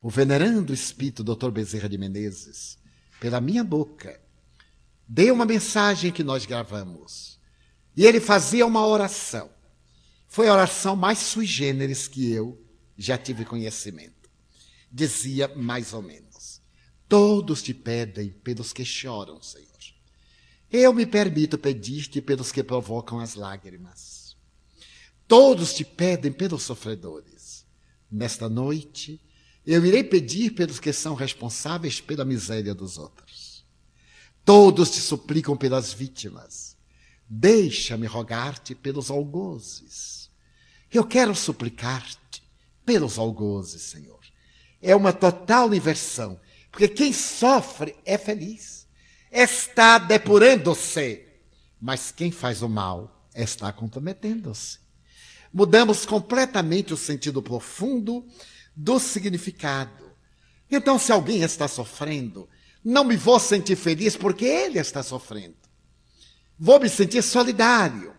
o venerando espírito Dr. Bezerra de Menezes, pela minha boca, deu uma mensagem que nós gravamos. E ele fazia uma oração. Foi a oração mais sui generis que eu já tive conhecimento. Dizia mais ou menos: Todos te pedem pelos que choram, Senhor. Eu me permito pedir-te pelos que provocam as lágrimas. Todos te pedem pelos sofredores. Nesta noite, eu irei pedir pelos que são responsáveis pela miséria dos outros. Todos te suplicam pelas vítimas. Deixa-me rogar-te pelos algozes. Eu quero suplicar-te pelos algozes, Senhor. É uma total inversão, porque quem sofre é feliz, está depurando-se, mas quem faz o mal está comprometendo-se. Mudamos completamente o sentido profundo do significado. Então, se alguém está sofrendo, não me vou sentir feliz porque ele está sofrendo. Vou me sentir solidário.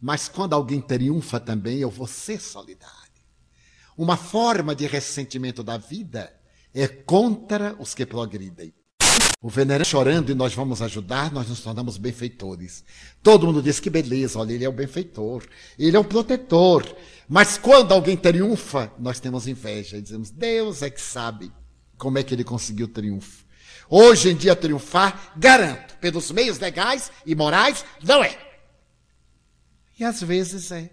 Mas quando alguém triunfa também, eu vou ser solidário. Uma forma de ressentimento da vida é contra os que progridem. O venerando chorando e nós vamos ajudar, nós nos tornamos benfeitores. Todo mundo diz que beleza, olha, ele é o benfeitor, ele é o protetor. Mas quando alguém triunfa, nós temos inveja e dizemos, Deus é que sabe como é que ele conseguiu o triunfo. Hoje em dia, triunfar, garanto, pelos meios legais e morais, não é. E às vezes é.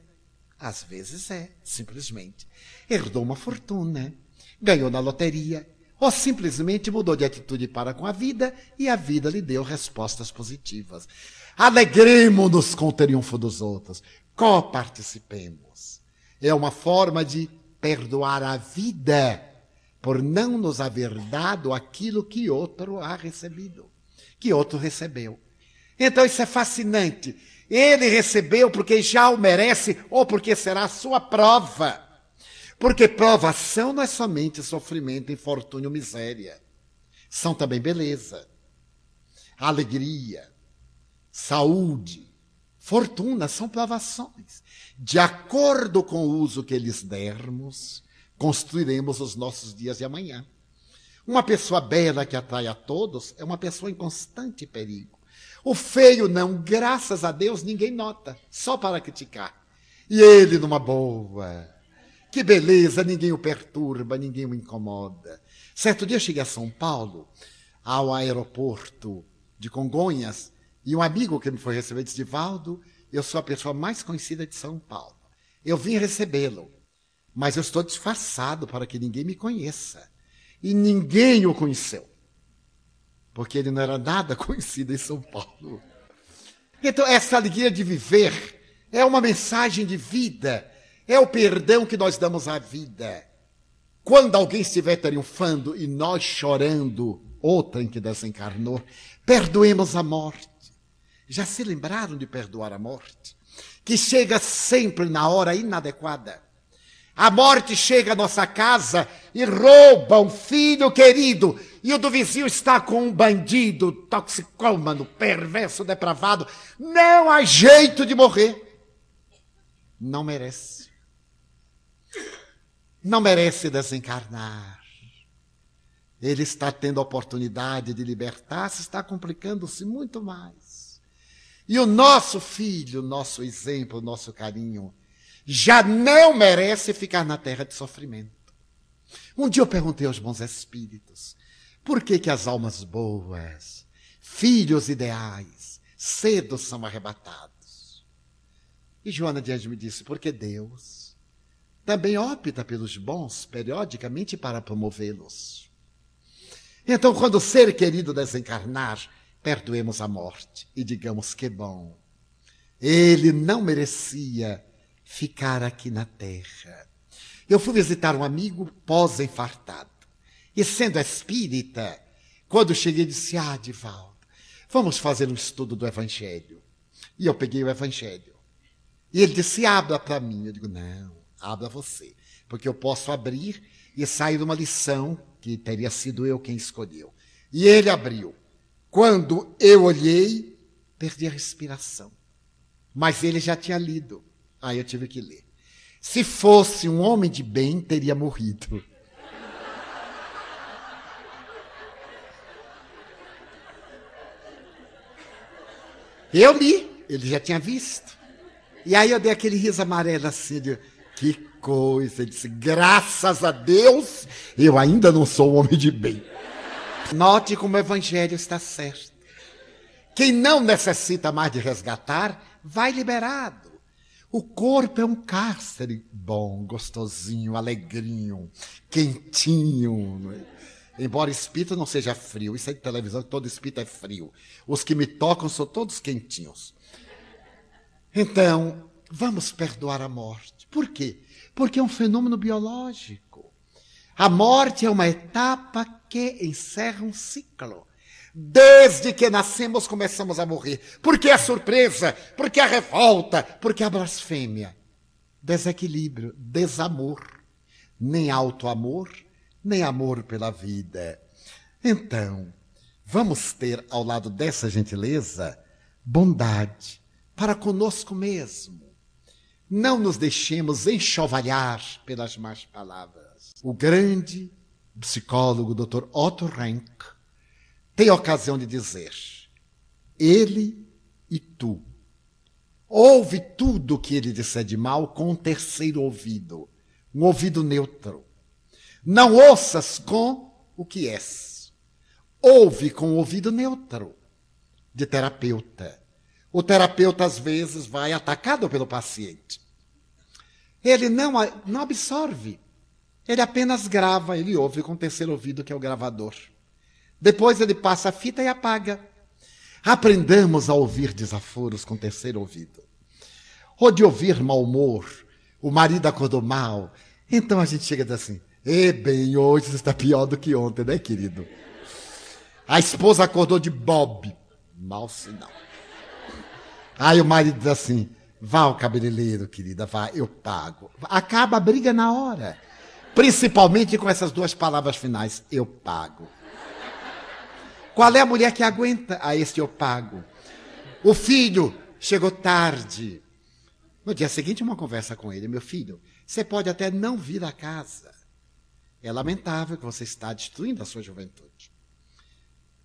Às vezes é, simplesmente. Herdou uma fortuna, ganhou na loteria, ou simplesmente mudou de atitude para com a vida e a vida lhe deu respostas positivas. Alegremos-nos com o triunfo dos outros, coparticipemos. É uma forma de perdoar a vida por não nos haver dado aquilo que outro ha recebido, que outro recebeu. Então isso é fascinante. Ele recebeu porque já o merece ou porque será a sua prova. Porque provação não é somente sofrimento, infortúnio, miséria. São também beleza, alegria, saúde, fortuna, são provações. De acordo com o uso que lhes dermos, construiremos os nossos dias de amanhã. Uma pessoa bela que atrai a todos é uma pessoa em constante perigo. O feio não, graças a Deus, ninguém nota, só para criticar. E ele numa boa, que beleza, ninguém o perturba, ninguém o incomoda. Certo dia cheguei a São Paulo, ao aeroporto de Congonhas, e um amigo que me foi receber disse: Valdo, eu sou a pessoa mais conhecida de São Paulo. Eu vim recebê-lo, mas eu estou disfarçado para que ninguém me conheça. E ninguém o conheceu, porque ele não era nada conhecido em São Paulo. Então, essa alegria de viver é uma mensagem de vida é o perdão que nós damos à vida. Quando alguém estiver triunfando e nós chorando, outrem que desencarnou, perdoemos a morte. Já se lembraram de perdoar a morte? Que chega sempre na hora inadequada. A morte chega à nossa casa e rouba um filho querido. E o do vizinho está com um bandido, toxicômano, perverso, depravado. Não há jeito de morrer. Não merece não merece desencarnar. Ele está tendo a oportunidade de libertar-se, está complicando-se muito mais. E o nosso filho, nosso exemplo, nosso carinho, já não merece ficar na terra de sofrimento. Um dia eu perguntei aos bons espíritos, por que que as almas boas, filhos ideais, cedo são arrebatados? E Joana Dias me disse, porque Deus também opta pelos bons periodicamente para promovê-los. Então, quando o ser querido desencarnar, perdoemos a morte e digamos que bom. Ele não merecia ficar aqui na terra. Eu fui visitar um amigo pós-infartado. E sendo espírita, quando cheguei, disse: Ah, Divaldo, vamos fazer um estudo do Evangelho. E eu peguei o Evangelho. E ele disse: Abra para mim. Eu digo: Não. Abra você. Porque eu posso abrir e sair uma lição que teria sido eu quem escolheu. E ele abriu. Quando eu olhei, perdi a respiração. Mas ele já tinha lido. Aí eu tive que ler. Se fosse um homem de bem, teria morrido. Eu li, ele já tinha visto. E aí eu dei aquele riso amarelo assim, de, que coisa. Ele disse, graças a Deus, eu ainda não sou um homem de bem. Note como o evangelho está certo. Quem não necessita mais de resgatar, vai liberado. O corpo é um cárcere bom, gostosinho, alegrinho, quentinho. É? Embora espírito não seja frio, isso é de televisão, todo espírito é frio. Os que me tocam são todos quentinhos. Então, vamos perdoar a morte. Por quê? Porque é um fenômeno biológico. A morte é uma etapa que encerra um ciclo. Desde que nascemos, começamos a morrer. Porque a surpresa, porque a revolta, porque a blasfêmia. Desequilíbrio, desamor. Nem auto-amor, nem amor pela vida. Então, vamos ter ao lado dessa gentileza bondade para conosco mesmo. Não nos deixemos enxovalhar pelas más palavras. O grande psicólogo Dr. Otto Rank tem ocasião de dizer: ele e tu. Ouve tudo o que ele disser de mal com um terceiro ouvido, um ouvido neutro. Não ouças com o que és. Ouve com o ouvido neutro, de terapeuta. O terapeuta, às vezes, vai atacado pelo paciente. Ele não, não absorve. Ele apenas grava, ele ouve com o terceiro ouvido, que é o gravador. Depois ele passa a fita e apaga. Aprendamos a ouvir desaforos com o terceiro ouvido. Ou de ouvir mau humor, o marido acordou mal. Então a gente chega e diz assim: E bem, hoje está pior do que ontem, né, querido? A esposa acordou de Bob. Mal sinal. Aí o marido diz assim: Vá ao cabeleireiro, querida, vá, eu pago. Acaba a briga na hora. Principalmente com essas duas palavras finais: eu pago. Qual é a mulher que aguenta? A este eu pago. O filho chegou tarde. No dia seguinte, uma conversa com ele: Meu filho, você pode até não vir à casa. É lamentável que você está destruindo a sua juventude.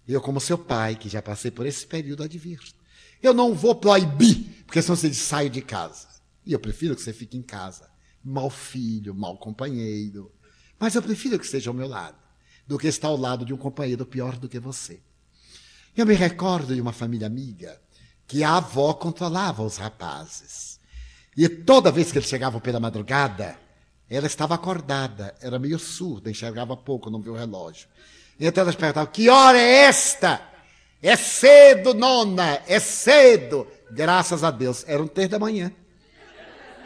Eu, como seu pai, que já passei por esse período, advirto. Eu não vou proibir, porque senão você sai de casa. E eu prefiro que você fique em casa. Mal filho, mal companheiro. Mas eu prefiro que esteja ao meu lado do que estar ao lado de um companheiro pior do que você. Eu me recordo de uma família amiga que a avó controlava os rapazes. E toda vez que eles chegavam pela madrugada, ela estava acordada, era meio surda, enxergava pouco, não viu o relógio. Então elas perguntavam: Que hora é esta? É cedo, nona, é cedo. Graças a Deus, era um terço da manhã.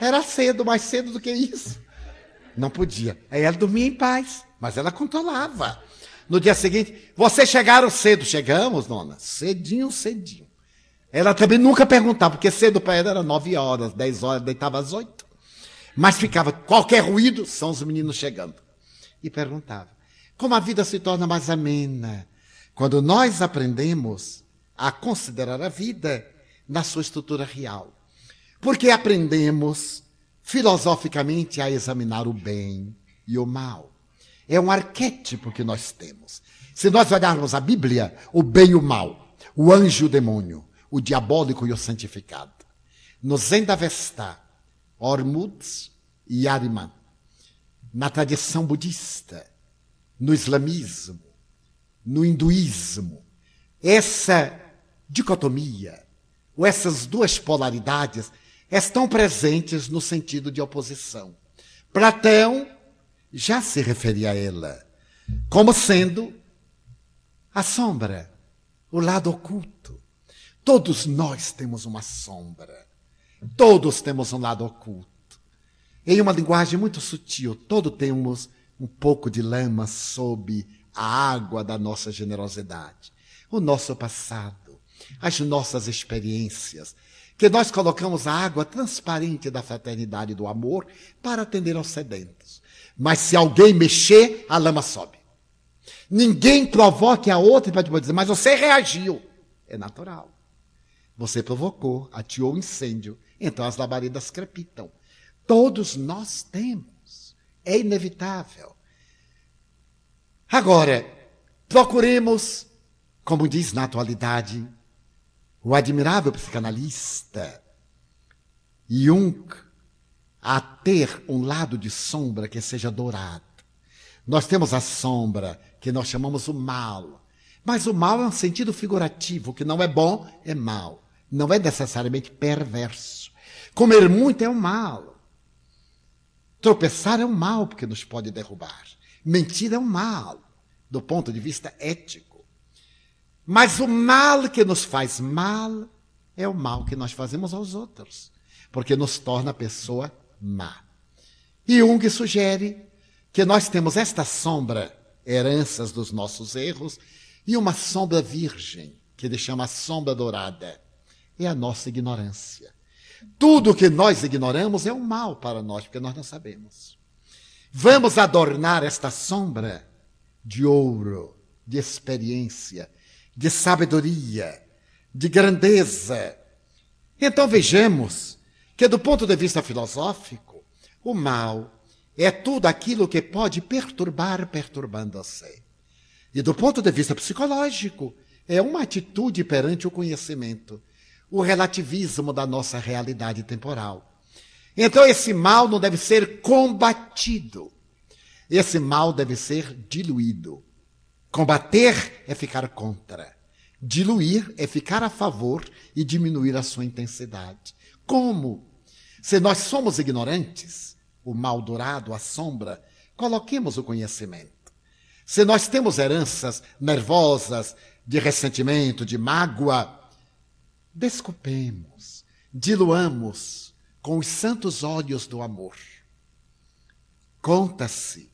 Era cedo, mais cedo do que isso. Não podia. Aí ela dormia em paz. Mas ela controlava. No dia seguinte, vocês chegaram cedo. Chegamos, nona? Cedinho, cedinho. Ela também nunca perguntava, porque cedo para ela era nove horas, dez horas, deitava às oito. Mas ficava, qualquer ruído, são os meninos chegando. E perguntava. Como a vida se torna mais amena quando nós aprendemos a considerar a vida na sua estrutura real. Porque aprendemos filosoficamente a examinar o bem e o mal. É um arquétipo que nós temos. Se nós olharmos a Bíblia, o bem e o mal, o anjo e o demônio, o diabólico e o santificado. No Zendavestá, Ormuz e Ariman. Na tradição budista, no islamismo, no hinduísmo, essa dicotomia, ou essas duas polaridades, estão presentes no sentido de oposição. Platão já se referia a ela como sendo a sombra, o lado oculto. Todos nós temos uma sombra. Todos temos um lado oculto. Em uma linguagem muito sutil, todos temos um pouco de lama sob a água da nossa generosidade. O nosso passado, as nossas experiências, que nós colocamos a água transparente da fraternidade e do amor para atender aos sedentos. Mas se alguém mexer, a lama sobe. Ninguém provoque a outra para dizer, mas você reagiu. É natural. Você provocou, atiou o incêndio, então as labaredas crepitam. Todos nós temos. É inevitável. Agora, procuremos, como diz na atualidade, o admirável psicanalista Jung, a ter um lado de sombra que seja dourado. Nós temos a sombra, que nós chamamos o mal. Mas o mal é um sentido figurativo, que não é bom, é mal. Não é necessariamente perverso. Comer muito é um mal. Tropeçar é um mal, porque nos pode derrubar. Mentir é um mal, do ponto de vista ético. Mas o mal que nos faz mal é o mal que nós fazemos aos outros, porque nos torna pessoa má. E Jung sugere que nós temos esta sombra, heranças dos nossos erros, e uma sombra virgem, que ele chama a sombra dourada. É a nossa ignorância. Tudo que nós ignoramos é um mal para nós, porque nós não sabemos. Vamos adornar esta sombra de ouro, de experiência, de sabedoria, de grandeza. Então vejamos que, do ponto de vista filosófico, o mal é tudo aquilo que pode perturbar, perturbando-se. E do ponto de vista psicológico, é uma atitude perante o conhecimento, o relativismo da nossa realidade temporal. Então, esse mal não deve ser combatido. Esse mal deve ser diluído. Combater é ficar contra. Diluir é ficar a favor e diminuir a sua intensidade. Como? Se nós somos ignorantes, o mal dourado, a sombra, coloquemos o conhecimento. Se nós temos heranças nervosas, de ressentimento, de mágoa, desculpemos, diluamos com os santos olhos do amor. Conta-se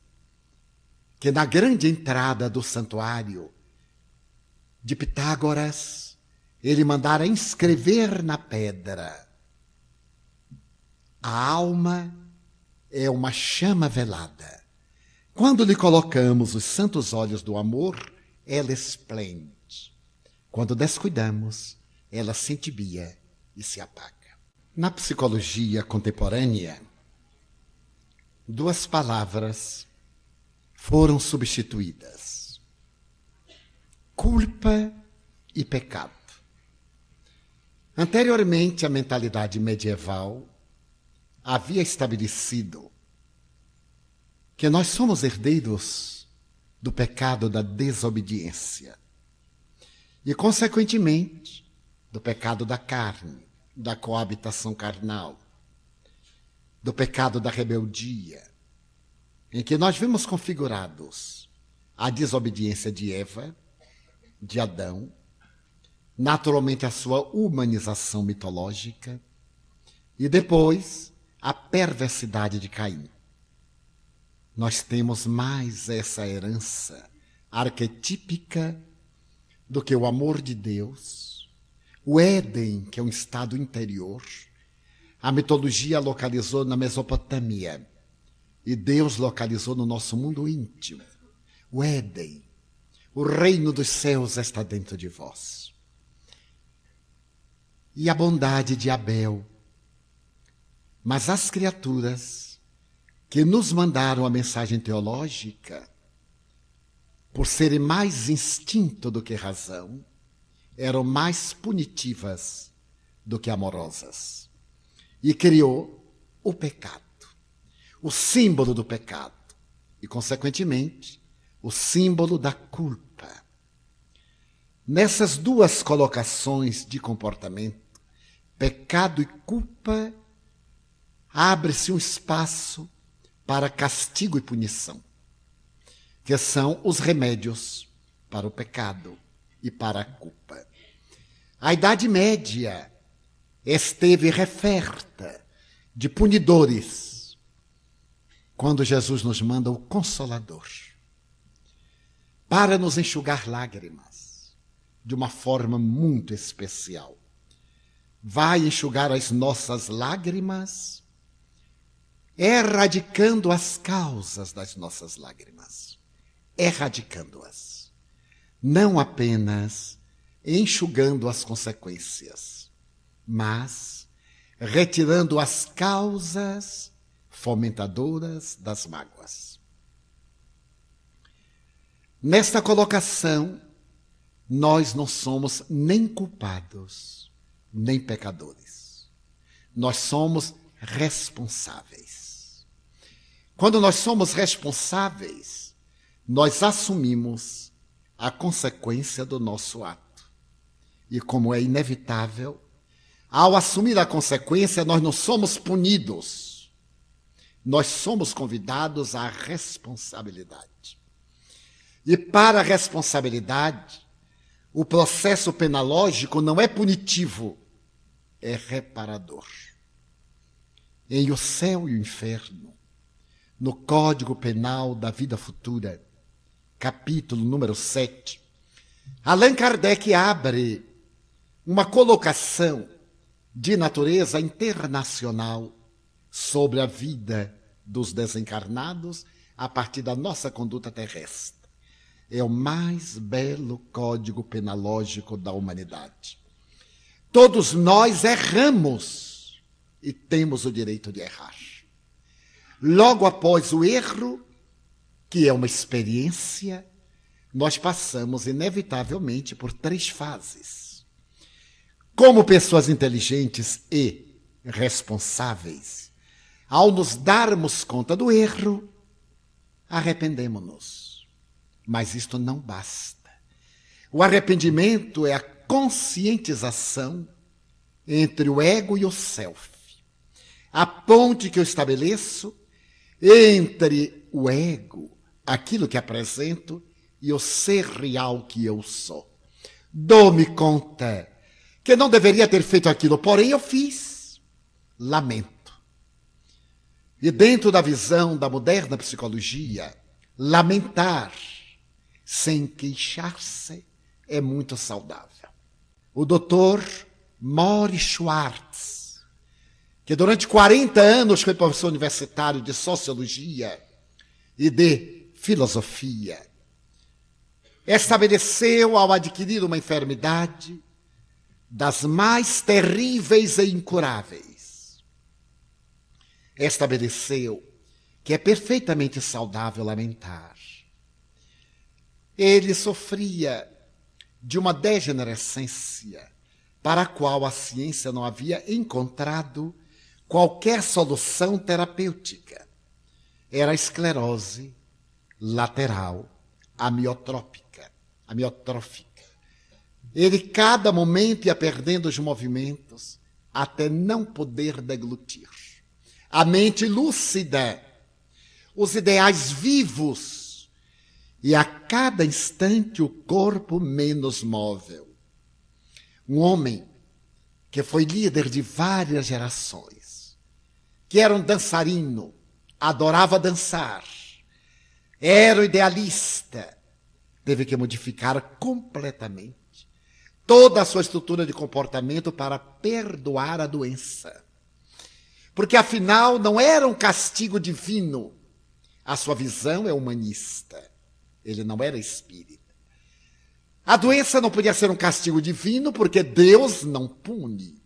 que na grande entrada do santuário de Pitágoras, ele mandara inscrever na pedra: A alma é uma chama velada. Quando lhe colocamos os santos olhos do amor, ela esplende. Quando descuidamos, ela se entibia e se apaga. Na psicologia contemporânea, duas palavras foram substituídas: culpa e pecado. Anteriormente, a mentalidade medieval havia estabelecido que nós somos herdeiros do pecado da desobediência e, consequentemente, do pecado da carne, da coabitação carnal, do pecado da rebeldia, em que nós vimos configurados a desobediência de Eva, de Adão, naturalmente a sua humanização mitológica, e depois a perversidade de Caim. Nós temos mais essa herança arquetípica do que o amor de Deus, o Éden, que é um estado interior. A mitologia localizou na Mesopotâmia e Deus localizou no nosso mundo íntimo. O Éden, o reino dos céus está dentro de vós. E a bondade de Abel, mas as criaturas que nos mandaram a mensagem teológica, por serem mais instinto do que razão, eram mais punitivas do que amorosas. E criou o pecado, o símbolo do pecado, e, consequentemente, o símbolo da culpa. Nessas duas colocações de comportamento, pecado e culpa, abre-se um espaço para castigo e punição, que são os remédios para o pecado e para a culpa. A Idade Média esteve referta de punidores, quando Jesus nos manda o Consolador. Para nos enxugar lágrimas de uma forma muito especial. Vai enxugar as nossas lágrimas erradicando as causas das nossas lágrimas, erradicando-as, não apenas enxugando as consequências, mas retirando as causas fomentadoras das mágoas. Nesta colocação, nós não somos nem culpados, nem pecadores. Nós somos responsáveis. Quando nós somos responsáveis, nós assumimos a consequência do nosso ato. E como é inevitável, ao assumir a consequência, nós não somos punidos. Nós somos convidados à responsabilidade. E para a responsabilidade, o processo penalógico não é punitivo, é reparador. Em O Céu e o Inferno, no Código Penal da Vida Futura, capítulo número 7, Allan Kardec abre uma colocação de natureza internacional sobre a vida dos desencarnados a partir da nossa conduta terrestre é o mais belo código penalógico da humanidade. Todos nós erramos e temos o direito de errar. Logo após o erro, que é uma experiência, nós passamos inevitavelmente por três fases. Como pessoas inteligentes e responsáveis, ao nos darmos conta do erro, arrependemos-nos mas isto não basta. O arrependimento é a conscientização entre o ego e o self. A ponte que eu estabeleço entre o ego, aquilo que apresento, e o ser real que eu sou. Dou-me conta que não deveria ter feito aquilo, porém eu fiz. Lamento. E dentro da visão da moderna psicologia, lamentar sem queixar-se é muito saudável. O doutor Maury Schwartz, que durante 40 anos foi professor universitário de sociologia e de filosofia, estabeleceu, ao adquirir uma enfermidade, das mais terríveis e incuráveis, estabeleceu que é perfeitamente saudável lamentar ele sofria de uma degenerescência para a qual a ciência não havia encontrado qualquer solução terapêutica. Era a esclerose lateral amiotrópica, amiotrófica. Ele, cada momento, ia perdendo os movimentos até não poder deglutir. A mente lúcida, os ideais vivos e a cada instante o corpo menos móvel. Um homem que foi líder de várias gerações, que era um dançarino, adorava dançar, era o idealista, teve que modificar completamente toda a sua estrutura de comportamento para perdoar a doença. Porque afinal não era um castigo divino, a sua visão é humanista. Ele não era espírita. A doença não podia ser um castigo divino, porque Deus não pune.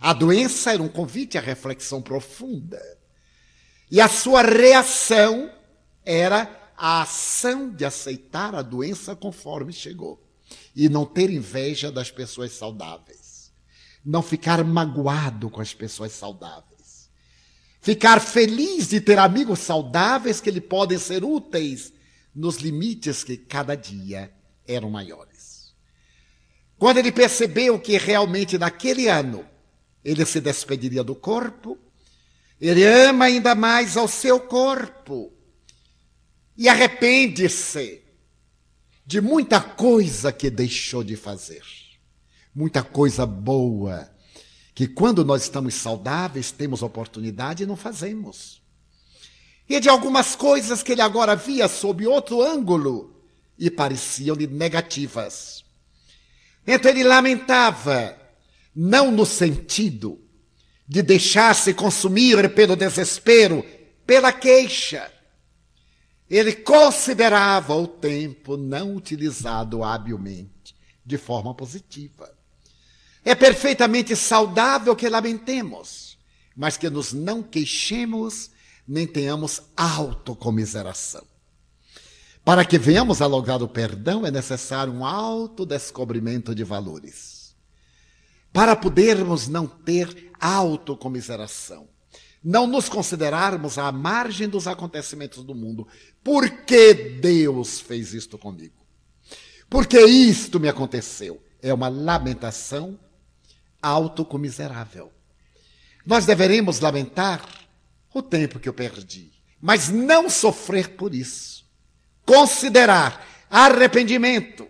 A doença era um convite à reflexão profunda. E a sua reação era a ação de aceitar a doença conforme chegou. E não ter inveja das pessoas saudáveis. Não ficar magoado com as pessoas saudáveis. Ficar feliz de ter amigos saudáveis que lhe podem ser úteis nos limites que cada dia eram maiores. Quando ele percebeu que realmente naquele ano ele se despediria do corpo, ele ama ainda mais ao seu corpo e arrepende-se de muita coisa que deixou de fazer, muita coisa boa que quando nós estamos saudáveis temos oportunidade e não fazemos e de algumas coisas que ele agora via sob outro ângulo e pareciam-lhe negativas. Então ele lamentava, não no sentido de deixar-se consumir pelo desespero, pela queixa. Ele considerava o tempo não utilizado habilmente, de forma positiva. É perfeitamente saudável que lamentemos, mas que nos não queixemos nem tenhamos autocomiseração. Para que venhamos a lograr o perdão, é necessário um autodescobrimento de valores. Para podermos não ter autocomiseração, não nos considerarmos à margem dos acontecimentos do mundo. Por que Deus fez isto comigo? Por que isto me aconteceu? É uma lamentação autocomiserável. Nós deveremos lamentar o tempo que eu perdi, mas não sofrer por isso. Considerar arrependimento.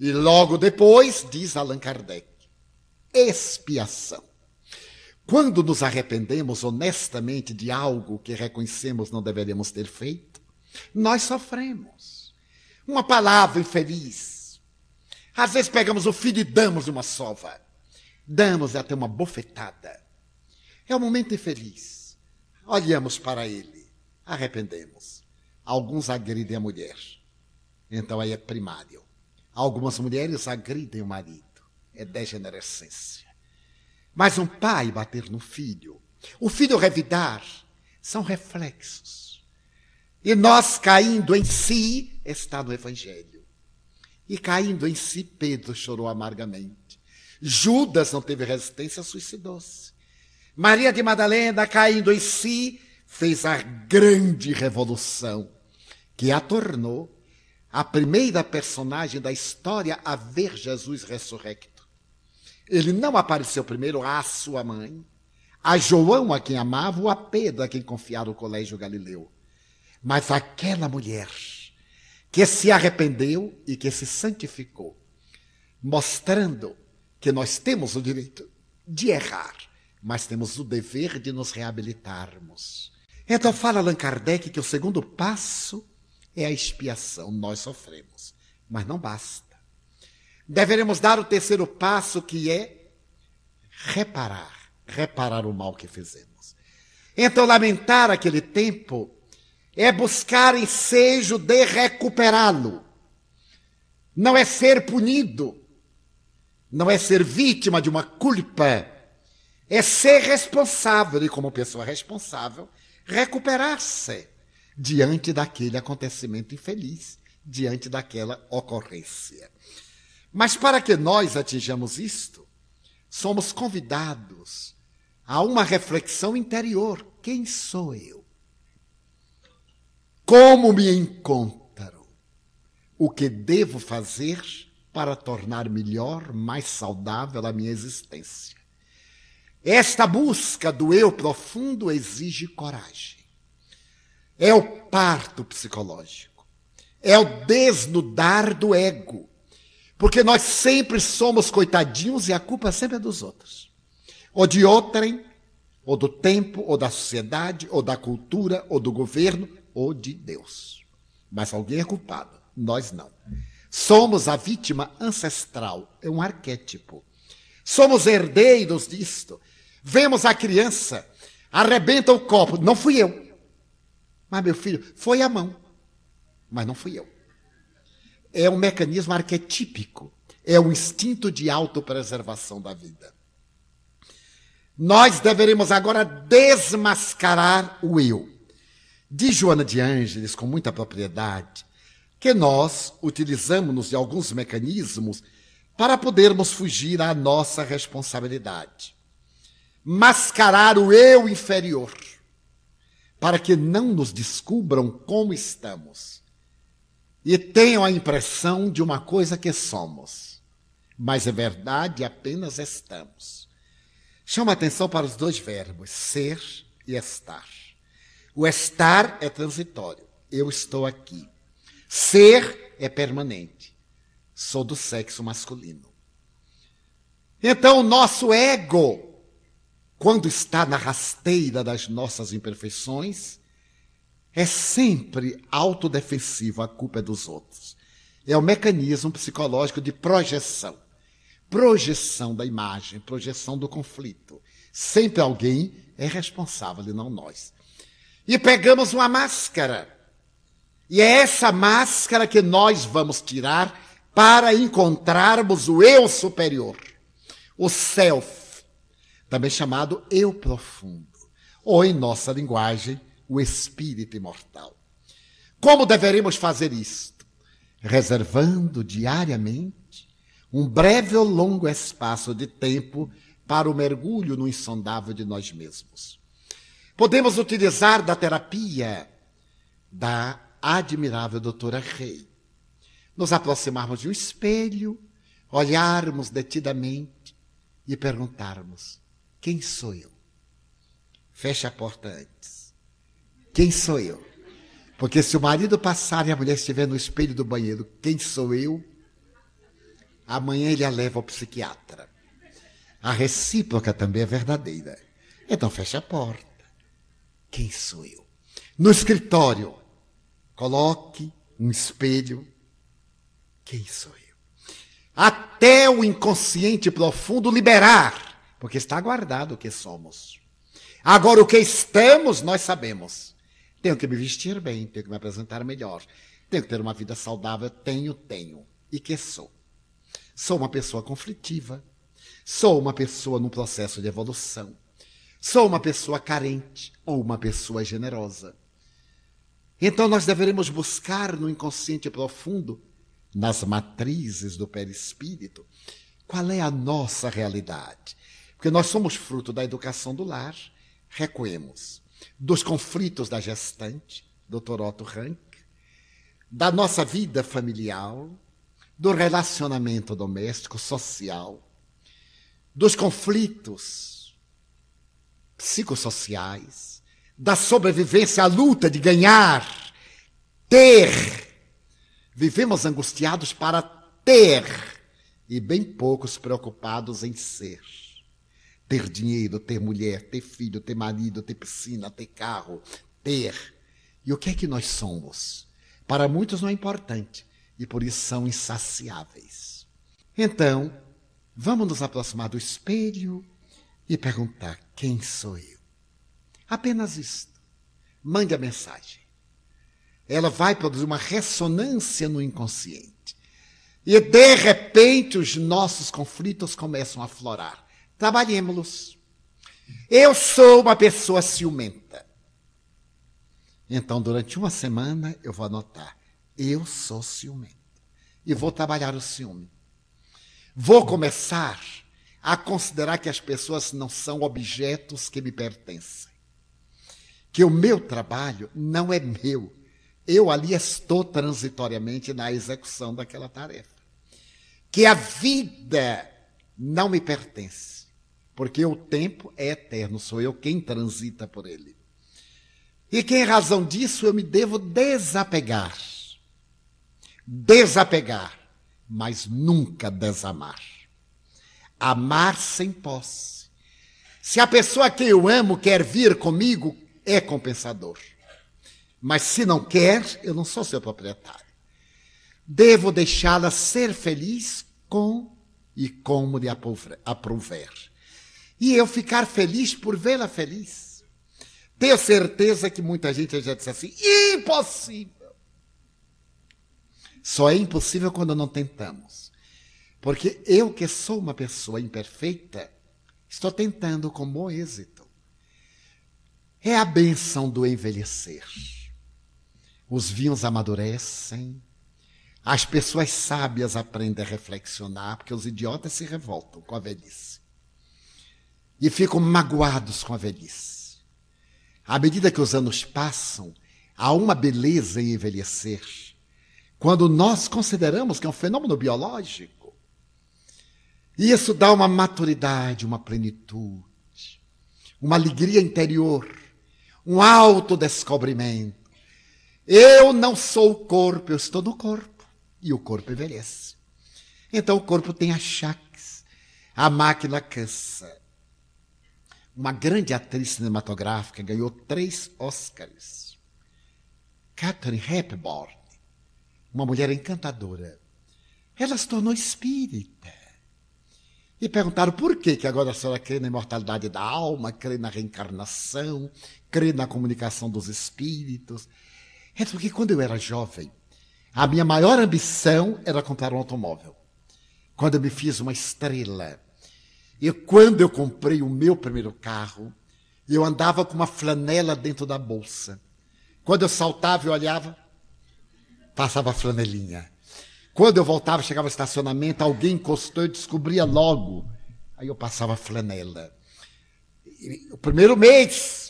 E logo depois, diz Allan Kardec, expiação. Quando nos arrependemos honestamente de algo que reconhecemos não deveríamos ter feito, nós sofremos. Uma palavra infeliz. Às vezes pegamos o filho e damos uma sova. Damos até uma bofetada. É um momento infeliz. Olhamos para ele, arrependemos. Alguns agridem a mulher. Então aí é primário. Algumas mulheres agridem o marido. É degenerescência. Mas um pai bater no filho, o filho revidar, são reflexos. E nós caindo em si, está no Evangelho. E caindo em si, Pedro chorou amargamente. Judas não teve resistência, suicidou-se. Maria de Madalena, caindo em si, fez a grande revolução que a tornou a primeira personagem da história a ver Jesus ressurrecto. Ele não apareceu primeiro à sua mãe, a João, a quem amava, ou a Pedro, a quem confiara o colégio Galileu. Mas aquela mulher que se arrependeu e que se santificou, mostrando que nós temos o direito de errar, mas temos o dever de nos reabilitarmos. Então fala Allan Kardec que o segundo passo é a expiação. Nós sofremos, mas não basta deveremos dar o terceiro passo, que é reparar, reparar o mal que fizemos. Então, lamentar aquele tempo é buscar ensejo de recuperá-lo. Não é ser punido, não é ser vítima de uma culpa, é ser responsável e, como pessoa responsável, recuperar-se diante daquele acontecimento infeliz, diante daquela ocorrência. Mas para que nós atinjamos isto, somos convidados a uma reflexão interior: quem sou eu? Como me encontro? O que devo fazer para tornar melhor, mais saudável a minha existência? Esta busca do eu profundo exige coragem. É o parto psicológico. É o desnudar do ego porque nós sempre somos coitadinhos e a culpa sempre é dos outros. Ou de outrem, ou do tempo, ou da sociedade, ou da cultura, ou do governo, ou de Deus. Mas alguém é culpado, nós não. Somos a vítima ancestral, é um arquétipo. Somos herdeiros disto. Vemos a criança, arrebenta o copo, não fui eu. Mas meu filho, foi a mão, mas não fui eu é um mecanismo arquetípico, é o instinto de autopreservação da vida. Nós deveremos agora desmascarar o eu. Diz Joana de Ângeles, com muita propriedade, que nós utilizamos de alguns mecanismos para podermos fugir à nossa responsabilidade. Mascarar o eu inferior, para que não nos descubram como estamos e tenham a impressão de uma coisa que somos, mas é verdade apenas estamos. Chama atenção para os dois verbos, ser e estar. O estar é transitório, eu estou aqui. Ser é permanente, sou do sexo masculino. Então, o nosso ego, quando está na rasteira das nossas imperfeições, é sempre autodefensivo, a culpa é dos outros. É o mecanismo psicológico de projeção. Projeção da imagem, projeção do conflito. Sempre alguém é responsável e não nós. E pegamos uma máscara. E é essa máscara que nós vamos tirar para encontrarmos o eu superior, o self, também chamado eu profundo, ou em nossa linguagem, o espírito imortal. Como deveremos fazer isto? Reservando diariamente um breve ou longo espaço de tempo para o mergulho no insondável de nós mesmos. Podemos utilizar da terapia da admirável doutora Rei. Nos aproximarmos de um espelho, olharmos detidamente e perguntarmos: quem sou eu? Feche a porta antes. Quem sou eu? Porque se o marido passar e a mulher estiver no espelho do banheiro, quem sou eu? Amanhã ele a leva ao psiquiatra. A recíproca também é verdadeira. Então feche a porta. Quem sou eu? No escritório, coloque um espelho. Quem sou eu? Até o inconsciente profundo liberar, porque está guardado o que somos. Agora, o que estamos, nós sabemos. Tenho que me vestir bem, tenho que me apresentar melhor, tenho que ter uma vida saudável. Tenho, tenho. E que sou? Sou uma pessoa conflitiva. Sou uma pessoa num processo de evolução. Sou uma pessoa carente ou uma pessoa generosa. Então nós deveremos buscar no inconsciente profundo, nas matrizes do perispírito, qual é a nossa realidade. Porque nós somos fruto da educação do lar, recuemos, dos conflitos da gestante, Dr. Otto Rank, da nossa vida familiar, do relacionamento doméstico, social, dos conflitos psicossociais, da sobrevivência à luta de ganhar, ter. Vivemos angustiados para ter e bem poucos preocupados em ser. Ter dinheiro, ter mulher, ter filho, ter marido, ter piscina, ter carro, ter. E o que é que nós somos? Para muitos não é importante e por isso são insaciáveis. Então, vamos nos aproximar do espelho e perguntar: quem sou eu? Apenas isto. Mande a mensagem. Ela vai produzir uma ressonância no inconsciente. E de repente os nossos conflitos começam a florar. Trabalhemos-los. Eu sou uma pessoa ciumenta. Então, durante uma semana, eu vou anotar: eu sou ciumento. E vou trabalhar o ciúme. Vou começar a considerar que as pessoas não são objetos que me pertencem. Que o meu trabalho não é meu. Eu ali estou transitoriamente na execução daquela tarefa. Que a vida não me pertence. Porque o tempo é eterno, sou eu quem transita por ele. E que em razão disso eu me devo desapegar. Desapegar, mas nunca desamar amar sem posse. Se a pessoa que eu amo quer vir comigo, é compensador. Mas se não quer, eu não sou seu proprietário. Devo deixá-la ser feliz com e como lhe aprouver. E eu ficar feliz por vê-la feliz. Tenho certeza que muita gente já disse assim: impossível. Só é impossível quando não tentamos. Porque eu, que sou uma pessoa imperfeita, estou tentando com bom êxito. É a benção do envelhecer. Os vinhos amadurecem, as pessoas sábias aprendem a reflexionar, porque os idiotas se revoltam com a velhice. E ficam magoados com a velhice. À medida que os anos passam, há uma beleza em envelhecer. Quando nós consideramos que é um fenômeno biológico, isso dá uma maturidade, uma plenitude, uma alegria interior, um autodescobrimento. Eu não sou o corpo, eu estou no corpo. E o corpo envelhece. Então o corpo tem achaques, a máquina cansa. Uma grande atriz cinematográfica ganhou três Oscars. Catherine Hepburn, uma mulher encantadora. Ela se tornou espírita. E perguntaram por que, que agora a senhora crê na imortalidade da alma, crê na reencarnação, crê na comunicação dos espíritos. É porque quando eu era jovem, a minha maior ambição era comprar um automóvel. Quando eu me fiz uma estrela. E quando eu comprei o meu primeiro carro, eu andava com uma flanela dentro da bolsa. Quando eu saltava e olhava, passava a flanelinha. Quando eu voltava, chegava ao estacionamento, alguém encostou, eu descobria logo. Aí eu passava a flanela. E, o primeiro mês,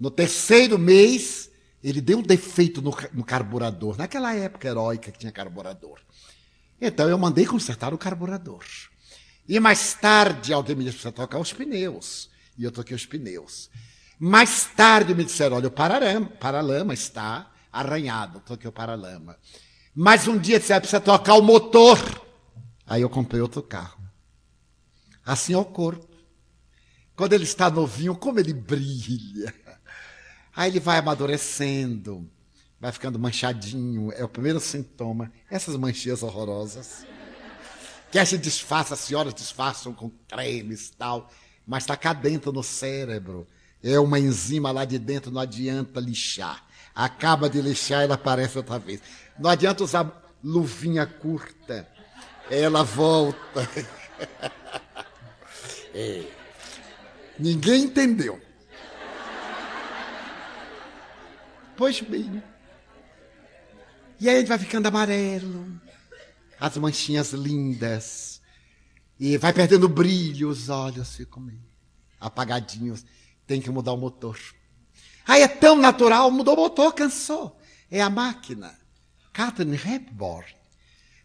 no terceiro mês, ele deu um defeito no, no carburador. Naquela época heróica que tinha carburador. Então eu mandei consertar o carburador. E mais tarde alguém me disse: precisa trocar os pneus. E eu troquei os pneus. Mais tarde me disseram: olha, o paralama, paralama está arranhado. Troquei o paralama. Mas um dia você precisa trocar o motor. Aí eu comprei outro carro. Assim é o corpo. Quando ele está novinho, como ele brilha. Aí ele vai amadurecendo, vai ficando manchadinho. É o primeiro sintoma. Essas manchinhas horrorosas. Quer se disfarça, as senhoras disfarçam com cremes e tal. Mas está cá dentro no cérebro. É uma enzima lá de dentro, não adianta lixar. Acaba de lixar, ela aparece outra vez. Não adianta usar luvinha curta. Ela volta. É. Ninguém entendeu. Pois bem. E aí gente vai ficando amarelo. As manchinhas lindas. E vai perdendo brilho, os olhos ficam meio apagadinhos. Tem que mudar o motor. Aí é tão natural, mudou o motor, cansou. É a máquina. Catherine Hepburn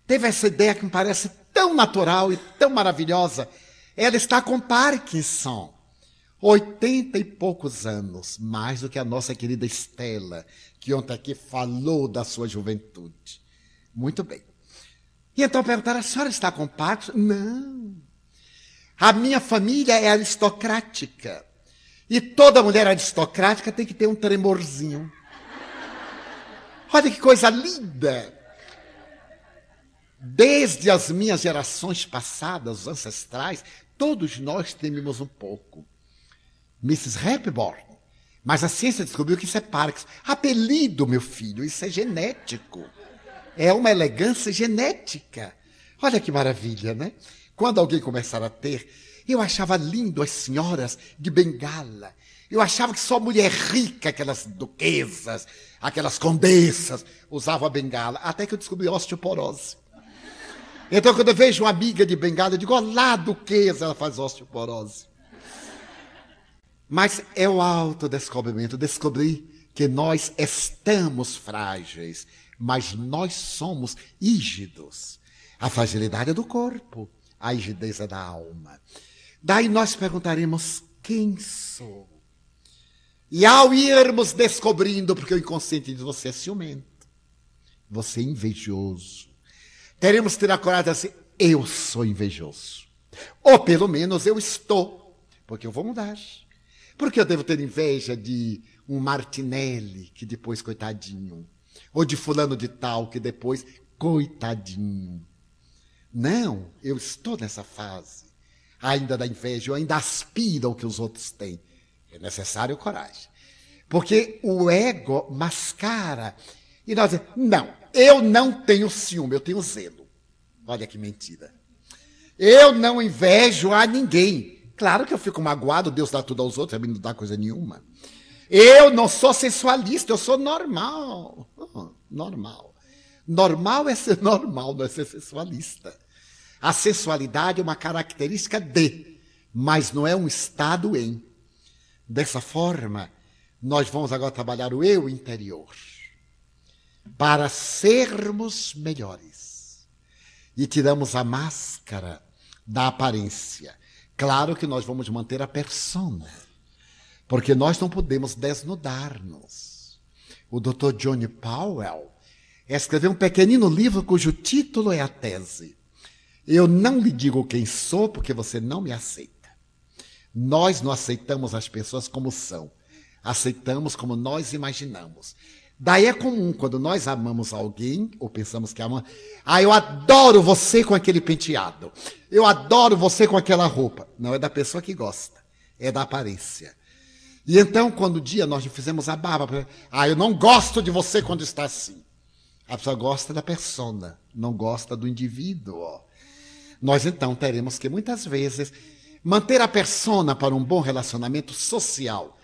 teve essa ideia que me parece tão natural e tão maravilhosa. Ela está com Parkinson. Oitenta e poucos anos, mais do que a nossa querida Estela, que ontem aqui falou da sua juventude. Muito bem. E então perguntaram: a senhora está com? Não. A minha família é aristocrática. E toda mulher aristocrática tem que ter um tremorzinho. Olha que coisa linda! Desde as minhas gerações passadas, ancestrais, todos nós tememos um pouco. Mrs. Hepburn. Mas a ciência descobriu que isso é Parkinson. Apelido, meu filho, isso é genético. É uma elegância genética. Olha que maravilha, né? Quando alguém começar a ter, eu achava lindo as senhoras de bengala. Eu achava que só mulher rica, aquelas duquesas, aquelas condessas, usavam a bengala. Até que eu descobri osteoporose. Então, quando eu vejo uma amiga de bengala, eu digo, olá, duquesa, ela faz osteoporose. Mas é o autodescobrimento. Descobrir que nós estamos frágeis, mas nós somos rígidos. A fragilidade é do corpo, a rigidez é da alma. Daí nós perguntaremos: quem sou? E ao irmos descobrindo, porque o inconsciente diz: você é ciumento, você é invejoso. Teremos que ter a coragem de dizer: eu sou invejoso. Ou pelo menos eu estou, porque eu vou mudar. Porque eu devo ter inveja de um Martinelli, que depois, coitadinho. Ou de fulano de tal, que depois, coitadinho. Não, eu estou nessa fase ainda da inveja, eu ainda aspiro ao que os outros têm. É necessário coragem. Porque o ego mascara. E nós dizemos, não, eu não tenho ciúme, eu tenho zelo. Olha que mentira. Eu não invejo a ninguém. Claro que eu fico magoado, Deus dá tudo aos outros, a mim não dá coisa nenhuma. Eu não sou sensualista, eu sou normal. Oh, normal. Normal é ser normal, não é ser sensualista. A sensualidade é uma característica de, mas não é um estado em. Dessa forma, nós vamos agora trabalhar o eu interior para sermos melhores. E tiramos a máscara da aparência Claro que nós vamos manter a persona, porque nós não podemos desnudar-nos. O Dr. Johnny Powell escreveu um pequenino livro cujo título é a tese. Eu não lhe digo quem sou porque você não me aceita. Nós não aceitamos as pessoas como são, aceitamos como nós imaginamos. Daí é comum, quando nós amamos alguém, ou pensamos que amamos, ah, eu adoro você com aquele penteado. Eu adoro você com aquela roupa. Não é da pessoa que gosta, é da aparência. E então, quando o dia nós fizemos a barba, ah, eu não gosto de você quando está assim. A pessoa gosta da persona, não gosta do indivíduo. Nós então teremos que muitas vezes manter a persona para um bom relacionamento social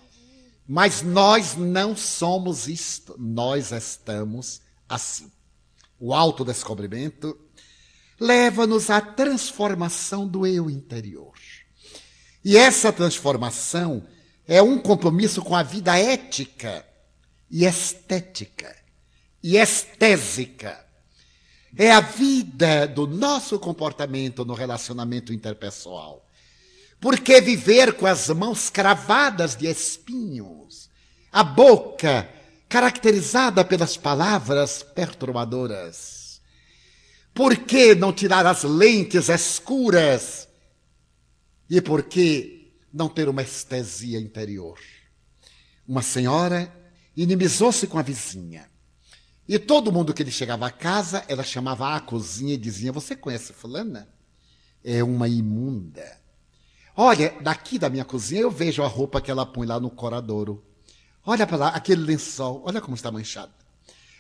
mas nós não somos isto, nós estamos assim. O autodescobrimento leva-nos à transformação do eu interior. E essa transformação é um compromisso com a vida ética e estética e estésica. É a vida do nosso comportamento no relacionamento interpessoal. Por que viver com as mãos cravadas de espinhos? A boca caracterizada pelas palavras perturbadoras? Por que não tirar as lentes escuras? E por que não ter uma estesia interior? Uma senhora inimizou-se com a vizinha. E todo mundo que ele chegava à casa, ela chamava a cozinha e dizia: Você conhece Fulana? É uma imunda. Olha, daqui da minha cozinha eu vejo a roupa que ela põe lá no coradouro. Olha para lá, aquele lençol, olha como está manchado.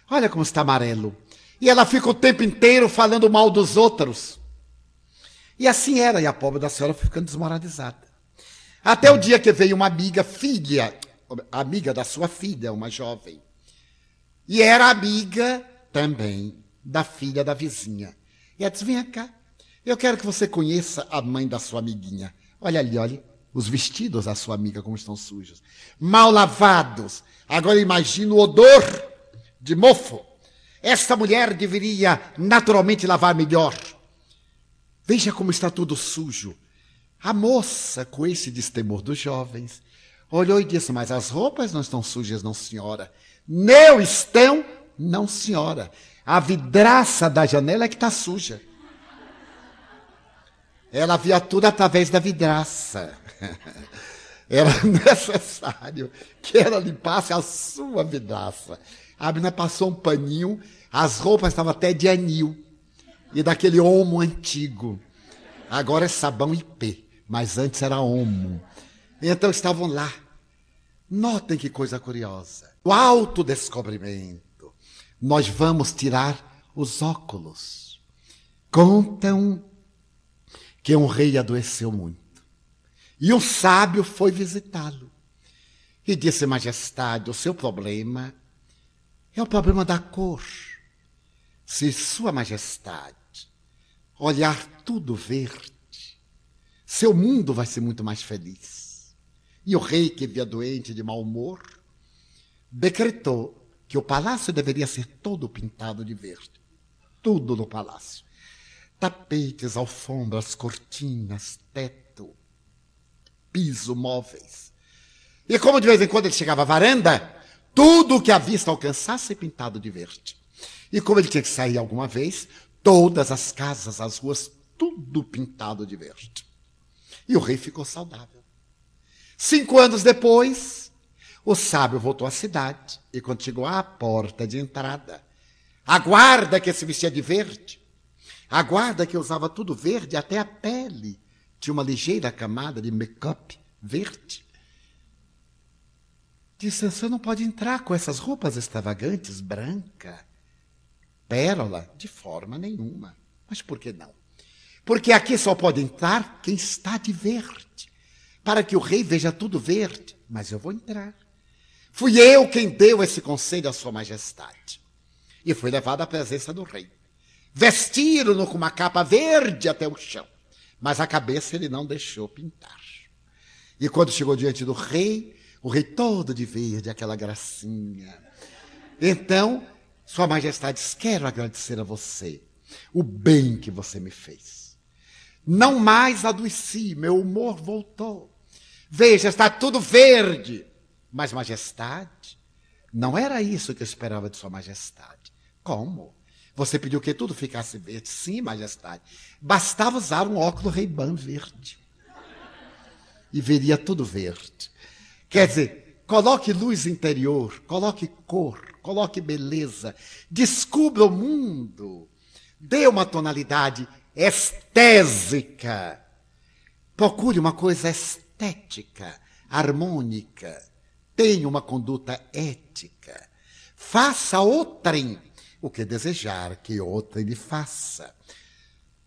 Olha como está amarelo. E ela fica o tempo inteiro falando mal dos outros. E assim era, e a pobre da senhora ficando desmoralizada. Até o dia que veio uma amiga, filha, amiga da sua filha, uma jovem. E era amiga também da filha da vizinha. E ela disse: Vem cá, eu quero que você conheça a mãe da sua amiguinha. Olha ali, olha. Os vestidos da sua amiga como estão sujos. Mal lavados. Agora imagina o odor de mofo. Esta mulher deveria naturalmente lavar melhor. Veja como está tudo sujo. A moça, com esse destemor dos jovens, olhou e disse: Mas as roupas não estão sujas, não, senhora. Não estão, não, senhora. A vidraça da janela é que está suja. Ela via tudo através da vidraça. Era necessário que ela limpasse a sua vidraça. A menina passou um paninho, as roupas estavam até de anil e daquele homo antigo. Agora é sabão IP, mas antes era homo. Então estavam lá. Notem que coisa curiosa. O autodescobrimento. Nós vamos tirar os óculos. Contam que um rei adoeceu muito. E o sábio foi visitá-lo. E disse, Majestade, o seu problema é o problema da cor. Se Sua Majestade olhar tudo verde, seu mundo vai ser muito mais feliz. E o rei, que via doente de mau humor, decretou que o palácio deveria ser todo pintado de verde. Tudo no palácio tapetes, alfombras, cortinas, teto, piso, móveis. E como de vez em quando ele chegava à varanda, tudo o que a vista alcançasse pintado de verde. E como ele tinha que sair alguma vez, todas as casas, as ruas, tudo pintado de verde. E o rei ficou saudável. Cinco anos depois, o sábio voltou à cidade e quando chegou à porta de entrada, a guarda que se vestia de verde a guarda que usava tudo verde, até a pele tinha uma ligeira camada de make-up verde. Disse: Você não pode entrar com essas roupas extravagantes, branca, pérola, de forma nenhuma. Mas por que não? Porque aqui só pode entrar quem está de verde, para que o rei veja tudo verde. Mas eu vou entrar. Fui eu quem deu esse conselho à Sua Majestade. E fui levado à presença do rei. Vestiram-no com uma capa verde até o chão, mas a cabeça ele não deixou pintar. E quando chegou diante do rei, o rei todo de verde, aquela gracinha. Então, Sua Majestade, quero agradecer a você o bem que você me fez. Não mais adoeci, meu humor voltou. Veja, está tudo verde. Mas, Majestade, não era isso que eu esperava de Sua Majestade. Como? Você pediu que tudo ficasse verde? Sim, majestade. Bastava usar um óculos Ray-Ban verde. E veria tudo verde. Quer dizer, coloque luz interior, coloque cor, coloque beleza, descubra o mundo, dê uma tonalidade estésica. Procure uma coisa estética, harmônica. Tenha uma conduta ética. Faça outrem o que desejar que outra lhe faça.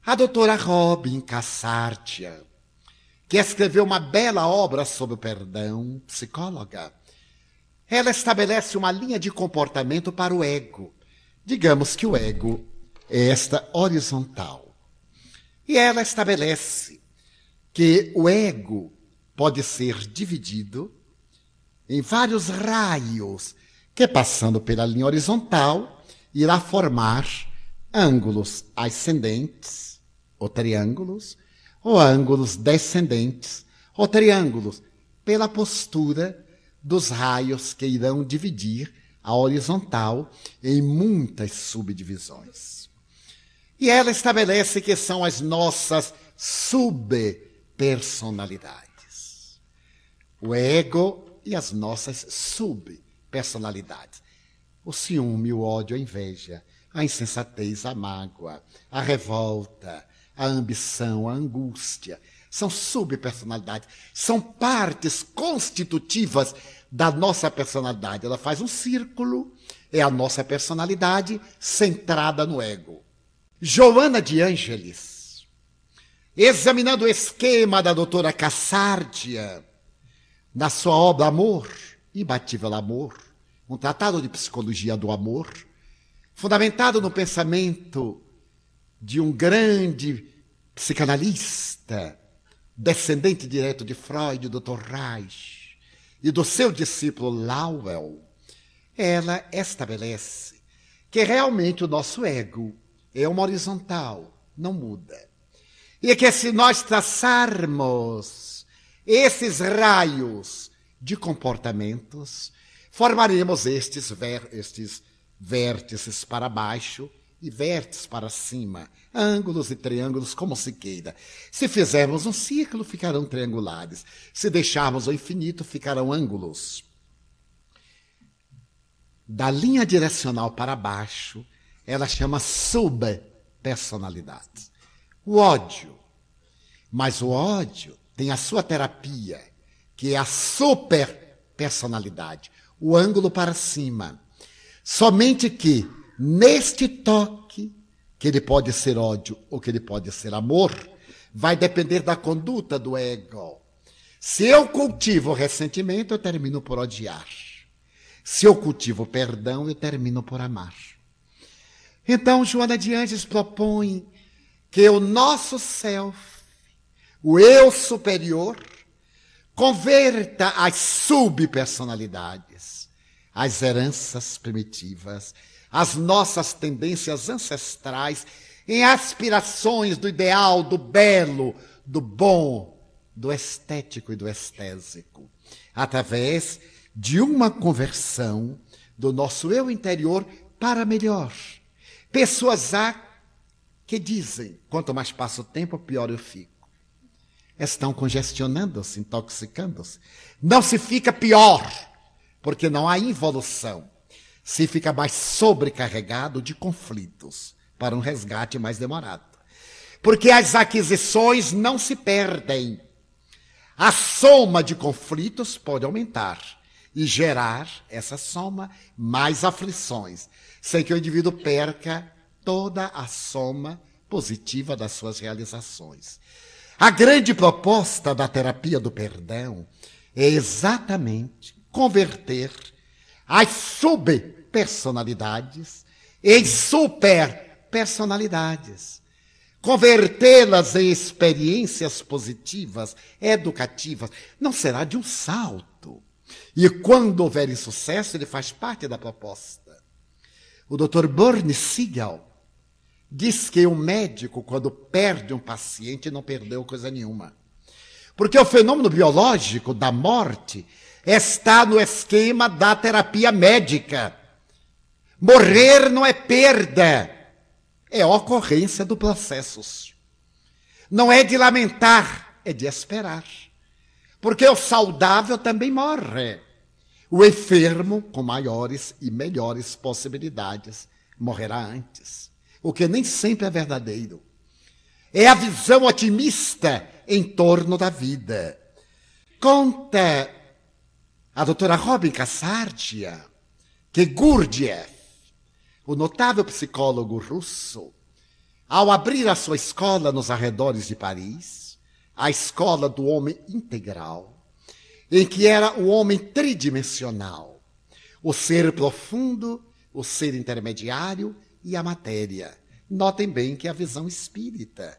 A doutora Robin Cassartia, que escreveu uma bela obra sobre o perdão, psicóloga, ela estabelece uma linha de comportamento para o ego, Digamos que o ego é esta horizontal. E ela estabelece que o ego pode ser dividido em vários raios, que passando pela linha horizontal irá formar ângulos ascendentes, ou triângulos, ou ângulos descendentes, ou triângulos, pela postura dos raios que irão dividir a horizontal em muitas subdivisões. E ela estabelece que são as nossas subpersonalidades. O ego e as nossas subpersonalidades. O ciúme, o ódio, a inveja, a insensatez, a mágoa, a revolta, a ambição, a angústia. São subpersonalidades, são partes constitutivas da nossa personalidade. Ela faz um círculo, é a nossa personalidade centrada no ego. Joana de Ângeles, examinando o esquema da doutora Cassardia, na sua obra Amor, Imbatível Amor, um tratado de psicologia do amor, fundamentado no pensamento de um grande psicanalista, descendente direto de Freud, Dr. Reich, e do seu discípulo Lowell, ela estabelece que realmente o nosso ego é uma horizontal, não muda. E que se nós traçarmos esses raios de comportamentos, formaremos estes, ver, estes vértices para baixo e vértices para cima, ângulos e triângulos, como se queira. Se fizermos um círculo, ficarão triangulares. Se deixarmos o infinito, ficarão ângulos. Da linha direcional para baixo, ela chama subpersonalidade. O ódio. Mas o ódio tem a sua terapia, que é a superpersonalidade, o ângulo para cima. Somente que neste toque, que ele pode ser ódio ou que ele pode ser amor, vai depender da conduta do ego. Se eu cultivo ressentimento, eu termino por odiar. Se eu cultivo perdão, eu termino por amar. Então, Joana de Anjos propõe que o nosso self, o eu superior, converta as subpersonalidades as heranças primitivas, as nossas tendências ancestrais em aspirações do ideal, do belo, do bom, do estético e do estésico, através de uma conversão do nosso eu interior para melhor. Pessoas há que dizem: quanto mais passa o tempo, pior eu fico. Estão congestionando-se, intoxicando-se. Não se fica pior porque não há involução. Se fica mais sobrecarregado de conflitos para um resgate mais demorado. Porque as aquisições não se perdem. A soma de conflitos pode aumentar e gerar essa soma mais aflições, sem que o indivíduo perca toda a soma positiva das suas realizações. A grande proposta da terapia do perdão é exatamente converter as subpersonalidades em superpersonalidades. Convertê-las em experiências positivas, educativas, não será de um salto. E quando houver insucesso, ele faz parte da proposta. O Dr. Bernie Siegel diz que o médico, quando perde um paciente, não perdeu coisa nenhuma. Porque o fenômeno biológico da morte está no esquema da terapia médica. Morrer não é perda, é ocorrência do processo. Não é de lamentar, é de esperar. Porque o saudável também morre. O enfermo, com maiores e melhores possibilidades, morrerá antes. O que nem sempre é verdadeiro. É a visão otimista em torno da vida. Conta a doutora Robin Kassardia, que Gurdjieff, o notável psicólogo russo, ao abrir a sua escola nos arredores de Paris, a escola do homem integral, em que era o homem tridimensional, o ser profundo o ser intermediário e a matéria. Notem bem que a visão espírita.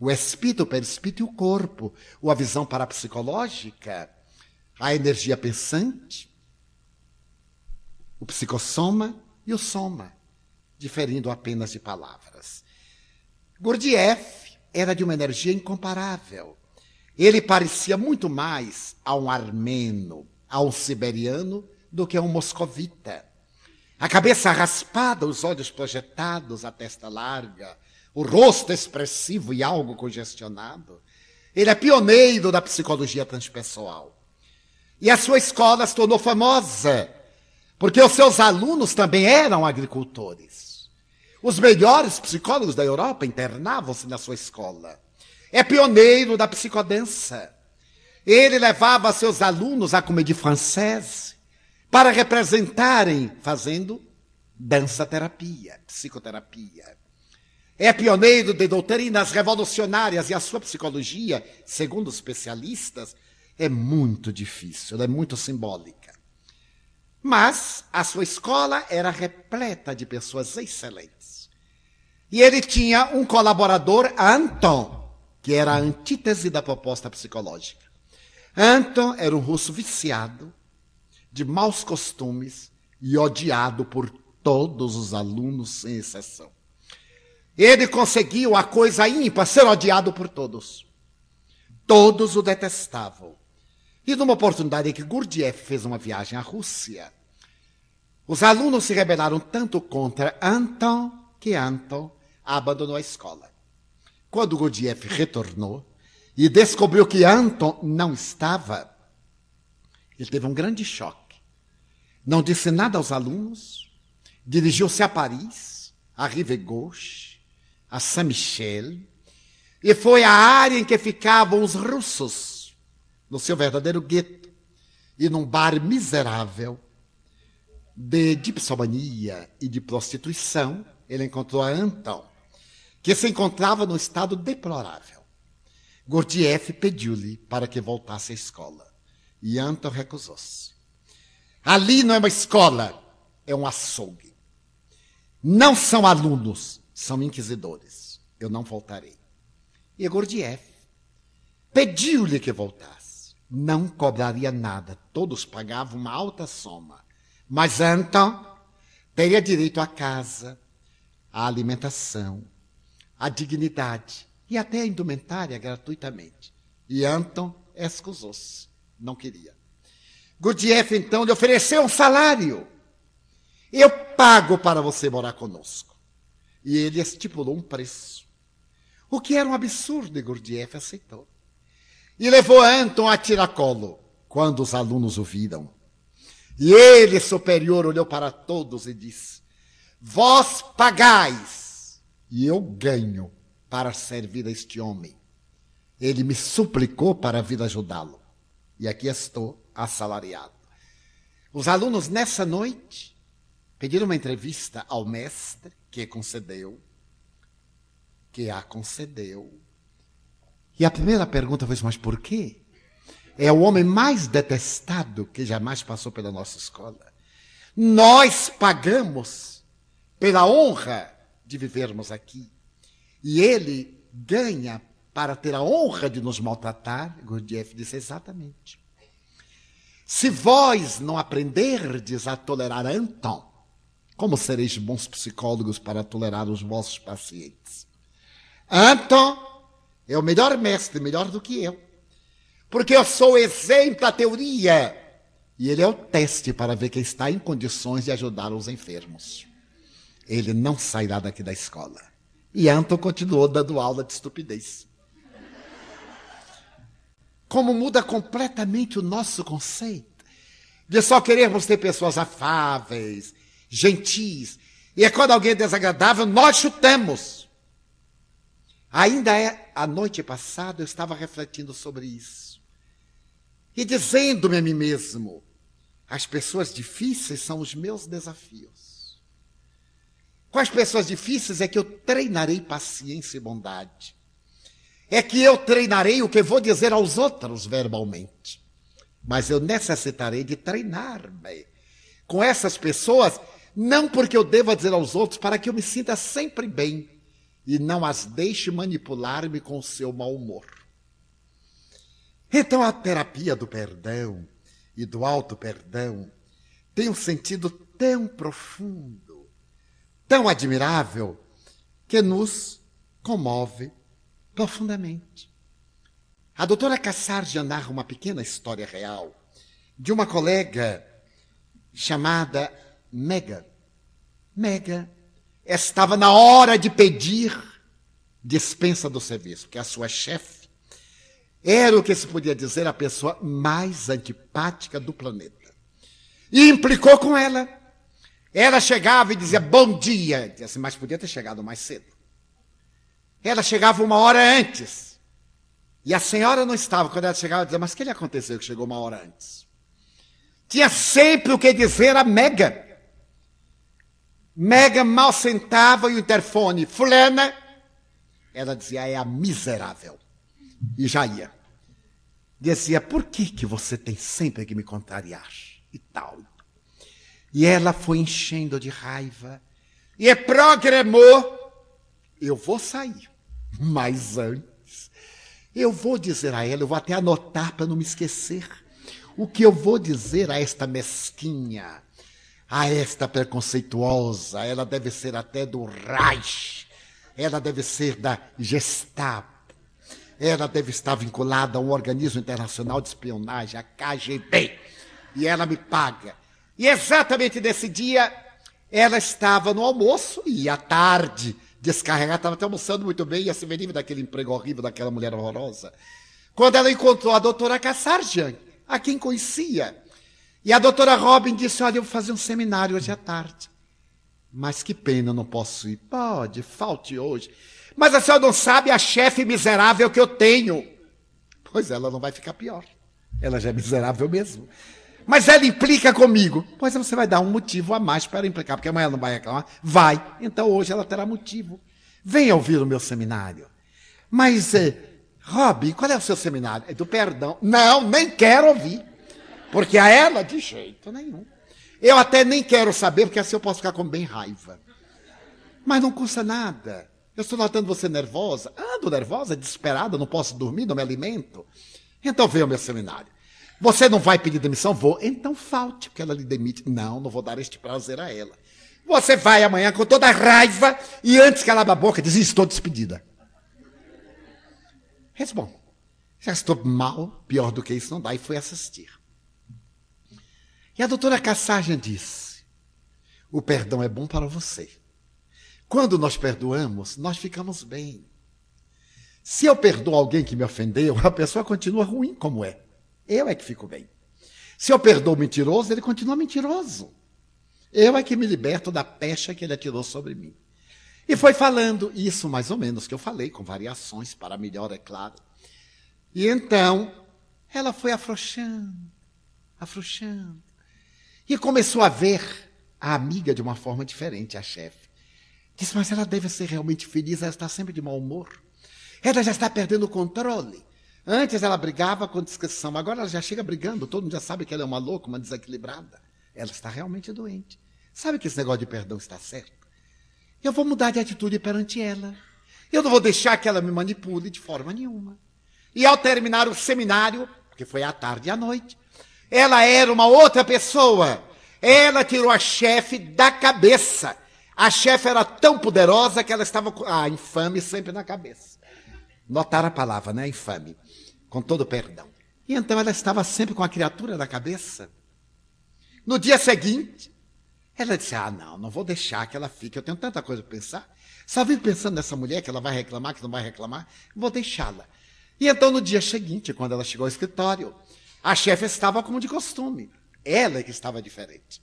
O espírito, o perispírito e o corpo. Ou a visão parapsicológica, a energia pensante, o psicossoma e o soma, diferindo apenas de palavras. Gurdjieff era de uma energia incomparável. Ele parecia muito mais a um armeno, a um siberiano, do que a um moscovita. A cabeça raspada, os olhos projetados, a testa larga, o rosto expressivo e algo congestionado. Ele é pioneiro da psicologia transpessoal. E a sua escola se tornou famosa, porque os seus alunos também eram agricultores. Os melhores psicólogos da Europa internavam-se na sua escola. É pioneiro da psicodança. Ele levava seus alunos à comédie française, para representarem fazendo dança-terapia, psicoterapia. É pioneiro de doutrinas revolucionárias e a sua psicologia, segundo os especialistas, é muito difícil, é muito simbólica. Mas a sua escola era repleta de pessoas excelentes. E ele tinha um colaborador, Anton, que era a antítese da proposta psicológica. Anton era um russo viciado, de maus costumes e odiado por todos os alunos, sem exceção. Ele conseguiu a coisa ímpar, ser odiado por todos. Todos o detestavam. E numa oportunidade em que Gurdjieff fez uma viagem à Rússia, os alunos se rebelaram tanto contra Anton que Anton abandonou a escola. Quando Gurdjieff retornou e descobriu que Anton não estava, ele teve um grande choque. Não disse nada aos alunos, dirigiu-se a Paris, a Rive Gauche, a Saint-Michel, e foi à área em que ficavam os russos, no seu verdadeiro gueto, e num bar miserável de dipsomania e de prostituição, ele encontrou a Anton, que se encontrava no estado deplorável. Gurdjieff pediu-lhe para que voltasse à escola. E Anton recusou-se. Ali não é uma escola, é um açougue. Não são alunos, são inquisidores. Eu não voltarei. E Gurdjieff pediu-lhe que voltasse. Não cobraria nada, todos pagavam uma alta soma. Mas Anton teria direito à casa, à alimentação, à dignidade e até à indumentária gratuitamente. E Anton excusou-se não queria. Gurdjieff, então, lhe ofereceu um salário. Eu pago para você morar conosco. E ele estipulou um preço. O que era um absurdo, e Gurdjieff aceitou. E levou Anton a tiracolo, quando os alunos o viram. E ele, superior, olhou para todos e disse: Vós pagais, e eu ganho para servir a este homem. Ele me suplicou para vir ajudá-lo e aqui estou assalariado. Os alunos, nessa noite, pediram uma entrevista ao mestre, que concedeu, que a concedeu. E a primeira pergunta foi: mas por quê? É o homem mais detestado que jamais passou pela nossa escola. Nós pagamos pela honra de vivermos aqui. E ele ganha para ter a honra de nos maltratar? Gurdjieff disse exatamente. Se vós não aprenderdes a tolerar Anton, como sereis bons psicólogos para tolerar os vossos pacientes? Anton é o melhor mestre, melhor do que eu. Porque eu sou exemplo à teoria. E ele é o teste para ver quem está em condições de ajudar os enfermos. Ele não sairá daqui da escola. E Anton continuou dando aula de estupidez como muda completamente o nosso conceito de só querermos ter pessoas afáveis, gentis. E é quando alguém é desagradável, nós chutamos. Ainda é a noite passada eu estava refletindo sobre isso. E dizendo-me a mim mesmo, as pessoas difíceis são os meus desafios. Com as pessoas difíceis é que eu treinarei paciência e bondade é que eu treinarei o que vou dizer aos outros verbalmente. Mas eu necessitarei de treinar-me com essas pessoas, não porque eu deva dizer aos outros, para que eu me sinta sempre bem e não as deixe manipular-me com seu mau humor. Então a terapia do perdão e do alto perdão tem um sentido tão profundo, tão admirável, que nos comove profundamente. A doutora Cassardia narra uma pequena história real de uma colega chamada Mega. Mega estava na hora de pedir dispensa do serviço, porque a sua chefe era o que se podia dizer a pessoa mais antipática do planeta. E implicou com ela. Ela chegava e dizia bom dia, assim, mas podia ter chegado mais cedo. Ela chegava uma hora antes. E a senhora não estava. Quando ela chegava, dizia, mas o que lhe aconteceu que chegou uma hora antes? Tinha sempre o que dizer a Mega. Mega mal sentava e o interfone, fulana, ela dizia, é a miserável. E já ia. Dizia, por que, que você tem sempre que me contrariar? E tal. E ela foi enchendo de raiva. E programou. Eu vou sair. Mas antes, eu vou dizer a ela, eu vou até anotar para não me esquecer. O que eu vou dizer a esta mesquinha, a esta preconceituosa, ela deve ser até do Reich, ela deve ser da Gestapo, ela deve estar vinculada a um organismo internacional de espionagem, a KGB, e ela me paga. E exatamente nesse dia, ela estava no almoço e à tarde, descarregada, estava até almoçando muito bem, ia se livre daquele emprego horrível daquela mulher horrorosa. Quando ela encontrou a doutora Kassarjan, a quem conhecia. E a doutora Robin disse: Olha, eu vou fazer um seminário hoje à tarde. Mas que pena, não posso ir. Pode, falte hoje. Mas a senhora não sabe a chefe miserável que eu tenho. Pois ela não vai ficar pior. Ela já é miserável mesmo. Mas ela implica comigo. Pois você vai dar um motivo a mais para implicar, porque amanhã ela não vai reclamar. Vai. Então hoje ela terá motivo. Venha ouvir o meu seminário. Mas eh, Rob, qual é o seu seminário? É do perdão. Não, nem quero ouvir. Porque a ela, de jeito nenhum. Eu até nem quero saber, porque assim eu posso ficar com bem raiva. Mas não custa nada. Eu estou notando você nervosa. Ando nervosa, desesperada, não posso dormir, não me alimento. Então venha ao meu seminário. Você não vai pedir demissão? Vou. Então falte, porque ela lhe demite. Não, não vou dar este prazer a ela. Você vai amanhã com toda a raiva e antes que ela abra a boca, diz: Estou despedida. Bom, já estou mal, pior do que isso não dá, e foi assistir. E a doutora Cassagem disse: o perdão é bom para você. Quando nós perdoamos, nós ficamos bem. Se eu perdoo alguém que me ofendeu, a pessoa continua ruim como é. Eu é que fico bem. Se eu perdoo o mentiroso, ele continua mentiroso. Eu é que me liberto da pecha que ele atirou sobre mim. E foi falando isso mais ou menos que eu falei, com variações para melhor, é claro. E então ela foi afrouxando, afrouxando. E começou a ver a amiga de uma forma diferente, a chefe. Disse, mas ela deve ser realmente feliz, ela está sempre de mau humor. Ela já está perdendo o controle. Antes ela brigava com discrição, agora ela já chega brigando, todo mundo já sabe que ela é uma louca, uma desequilibrada. Ela está realmente doente. Sabe que esse negócio de perdão está certo? Eu vou mudar de atitude perante ela. Eu não vou deixar que ela me manipule de forma nenhuma. E ao terminar o seminário, que foi à tarde e à noite, ela era uma outra pessoa. Ela tirou a chefe da cabeça. A chefe era tão poderosa que ela estava com a infame sempre na cabeça. Notar a palavra, né? Infame. Com todo perdão. E então ela estava sempre com a criatura na cabeça. No dia seguinte, ela disse: Ah, não, não vou deixar que ela fique. Eu tenho tanta coisa para pensar. Só vivo pensando nessa mulher que ela vai reclamar, que não vai reclamar. Vou deixá-la. E então, no dia seguinte, quando ela chegou ao escritório, a chefe estava como de costume. Ela é que estava diferente.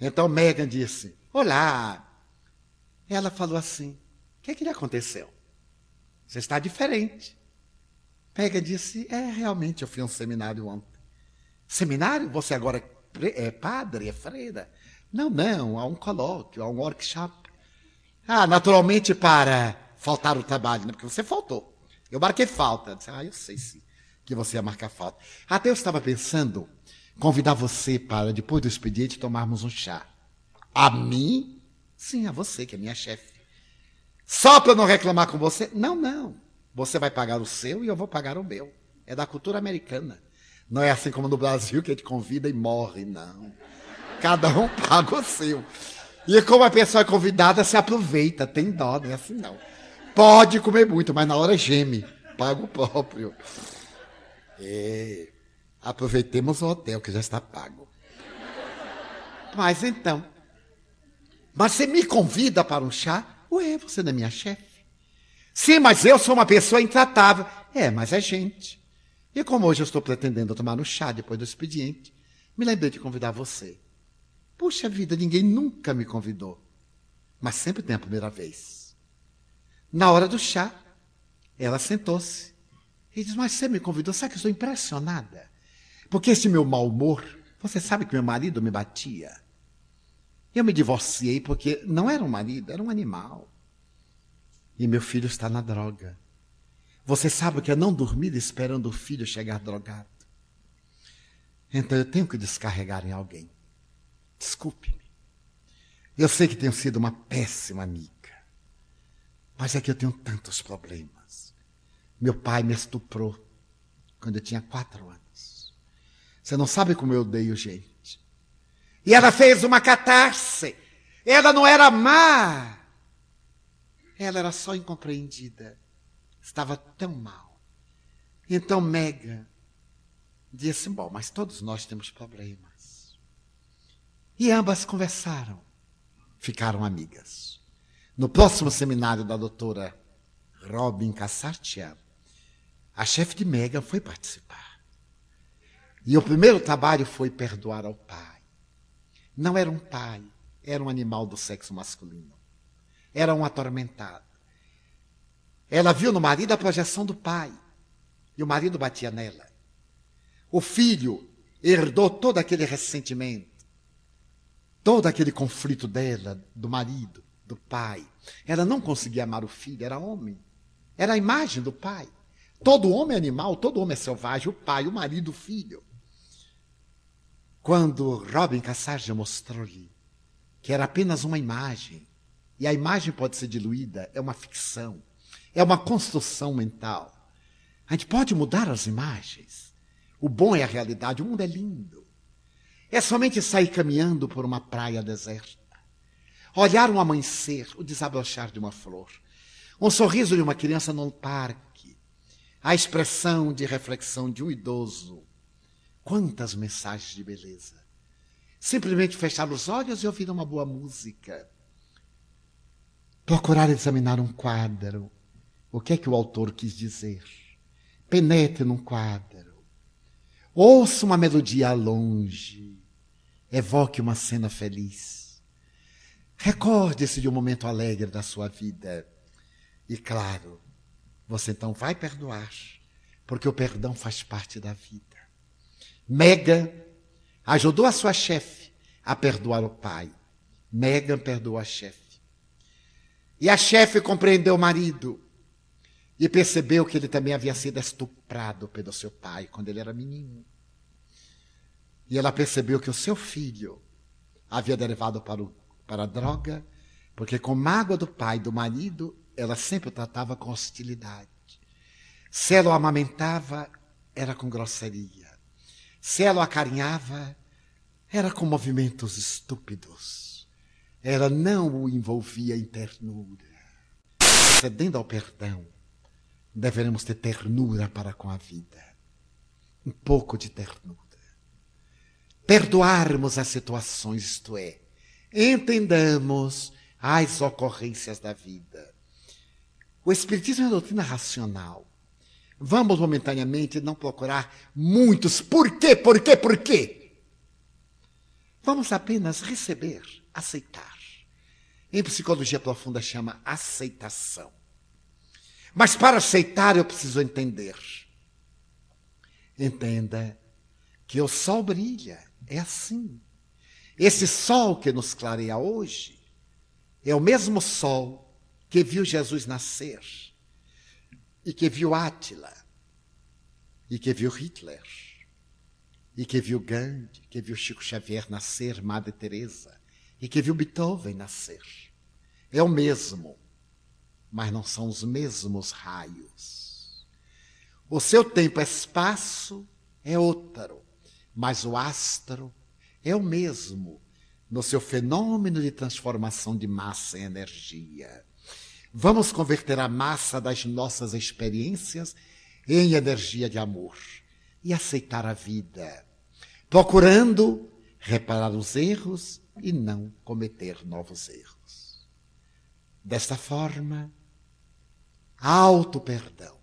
Então Megan disse: Olá. Ela falou assim: O que, é que lhe aconteceu? Você está diferente. Megan disse: É, realmente, eu fui a um seminário ontem. Seminário? Você agora é padre, é freira? Não, não, há um colóquio, há um workshop. Ah, naturalmente para faltar o trabalho, né? Porque você faltou. Eu marquei falta. Disse, ah, eu sei sim que você ia marcar falta. Até eu estava pensando convidar você para, depois do expediente, tomarmos um chá. A mim? Sim, a você, que é minha chefe. Só para não reclamar com você? Não, não. Você vai pagar o seu e eu vou pagar o meu. É da cultura americana. Não é assim como no Brasil que a gente convida e morre, não. Cada um paga o seu. E como a pessoa é convidada, se aproveita, tem dó, não é assim não. Pode comer muito, mas na hora geme, paga o próprio. É, aproveitemos o hotel que já está pago. Mas então, mas você me convida para um chá? Ué, você não é minha chefe. Sim, mas eu sou uma pessoa intratável. É, mas é gente. E como hoje eu estou pretendendo tomar um chá depois do expediente, me lembrei de convidar você. Puxa vida, ninguém nunca me convidou. Mas sempre tem a primeira vez. Na hora do chá, ela sentou-se e disse: Mas você me convidou? Sabe que eu estou impressionada? Porque esse meu mau humor, você sabe que meu marido me batia. Eu me divorciei porque não era um marido, era um animal. E meu filho está na droga. Você sabe que é não dormir esperando o filho chegar drogado. Então eu tenho que descarregar em alguém. Desculpe-me. Eu sei que tenho sido uma péssima amiga. Mas é que eu tenho tantos problemas. Meu pai me estuprou quando eu tinha quatro anos. Você não sabe como eu odeio gente. E ela fez uma catarse. Ela não era má. Ela era só incompreendida. Estava tão mal. Então Mega disse: Bom, mas todos nós temos problemas. E ambas conversaram, ficaram amigas. No próximo seminário da doutora Robin Cassartian, a chefe de Megan foi participar. E o primeiro trabalho foi perdoar ao pai. Não era um pai, era um animal do sexo masculino. Era um atormentado. Ela viu no marido a projeção do pai. E o marido batia nela. O filho herdou todo aquele ressentimento todo aquele conflito dela, do marido, do pai. Ela não conseguia amar o filho, era homem. Era a imagem do pai. Todo homem é animal, todo homem é selvagem, o pai, o marido, o filho. Quando Robin Cassage mostrou-lhe que era apenas uma imagem, e a imagem pode ser diluída, é uma ficção, é uma construção mental. A gente pode mudar as imagens. O bom é a realidade, o mundo é lindo. É somente sair caminhando por uma praia deserta, olhar um amanhecer, o desabrochar de uma flor, um sorriso de uma criança num parque, a expressão de reflexão de um idoso. Quantas mensagens de beleza! Simplesmente fechar os olhos e ouvir uma boa música. Procurar examinar um quadro. O que é que o autor quis dizer? Penetre num quadro. Ouça uma melodia longe. Evoque uma cena feliz. Recorde-se de um momento alegre da sua vida. E claro, você então vai perdoar, porque o perdão faz parte da vida. Mega ajudou a sua chefe a perdoar o pai. Megan perdoou a chefe. E a chefe compreendeu o marido e percebeu que ele também havia sido estuprado pelo seu pai quando ele era menino. E ela percebeu que o seu filho havia derivado para, o, para a droga, porque com mágoa do pai, do marido, ela sempre o tratava com hostilidade. Se ela o amamentava, era com grosseria. Se ela o acarinhava, era com movimentos estúpidos. Ela não o envolvia em ternura. Cedendo ao perdão, deveremos ter ternura para com a vida. Um pouco de ternura perdoarmos as situações, isto é, entendamos as ocorrências da vida. O Espiritismo é uma doutrina racional. Vamos momentaneamente não procurar muitos por quê, por quê, por quê. Vamos apenas receber, aceitar. Em psicologia profunda chama aceitação. Mas para aceitar eu preciso entender. Entenda que o sol brilha é assim. Esse sol que nos clareia hoje é o mesmo sol que viu Jesus nascer, e que viu Átila, e que viu Hitler, e que viu Gandhi, que viu Chico Xavier nascer, Madre Teresa, e que viu Beethoven nascer. É o mesmo, mas não são os mesmos raios. O seu tempo-espaço é outro, mas o astro é o mesmo no seu fenômeno de transformação de massa em energia. Vamos converter a massa das nossas experiências em energia de amor e aceitar a vida, procurando reparar os erros e não cometer novos erros. Desta forma, alto perdão,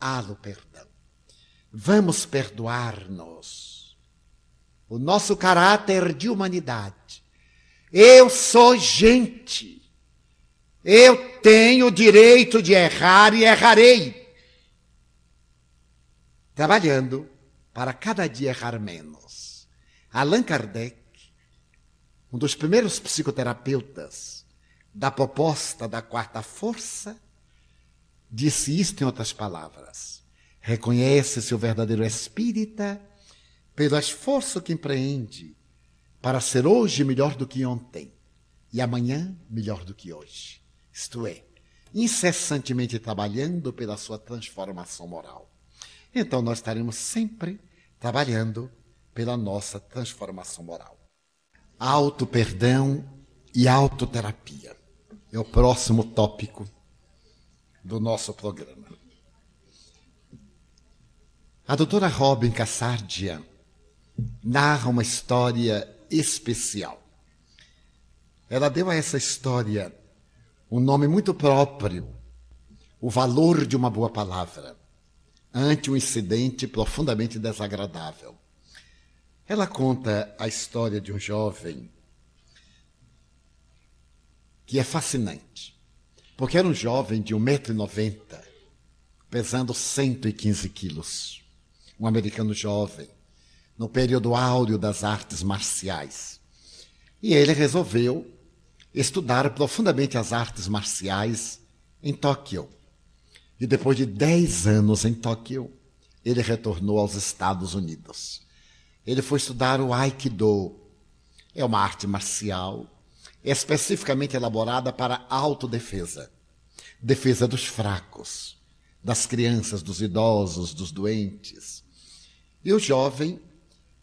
halo perdão. Vamos perdoar-nos. O nosso caráter de humanidade. Eu sou gente. Eu tenho o direito de errar e errarei. Trabalhando para cada dia errar menos. Allan Kardec, um dos primeiros psicoterapeutas da proposta da quarta força, disse isto em outras palavras. Reconhece-se o verdadeiro espírita pelo esforço que empreende para ser hoje melhor do que ontem e amanhã melhor do que hoje. Isto é, incessantemente trabalhando pela sua transformação moral. Então nós estaremos sempre trabalhando pela nossa transformação moral. Auto-perdão e autoterapia é o próximo tópico do nosso programa. A doutora Robin Cassardia narra uma história especial. Ela deu a essa história um nome muito próprio, o valor de uma boa palavra, ante um incidente profundamente desagradável. Ela conta a história de um jovem que é fascinante, porque era um jovem de 1,90m, pesando 115 quilos, um americano jovem, no período áureo das artes marciais. E ele resolveu estudar profundamente as artes marciais em Tóquio. E depois de 10 anos em Tóquio, ele retornou aos Estados Unidos. Ele foi estudar o Aikido. É uma arte marcial especificamente elaborada para autodefesa. Defesa dos fracos, das crianças, dos idosos, dos doentes. E o jovem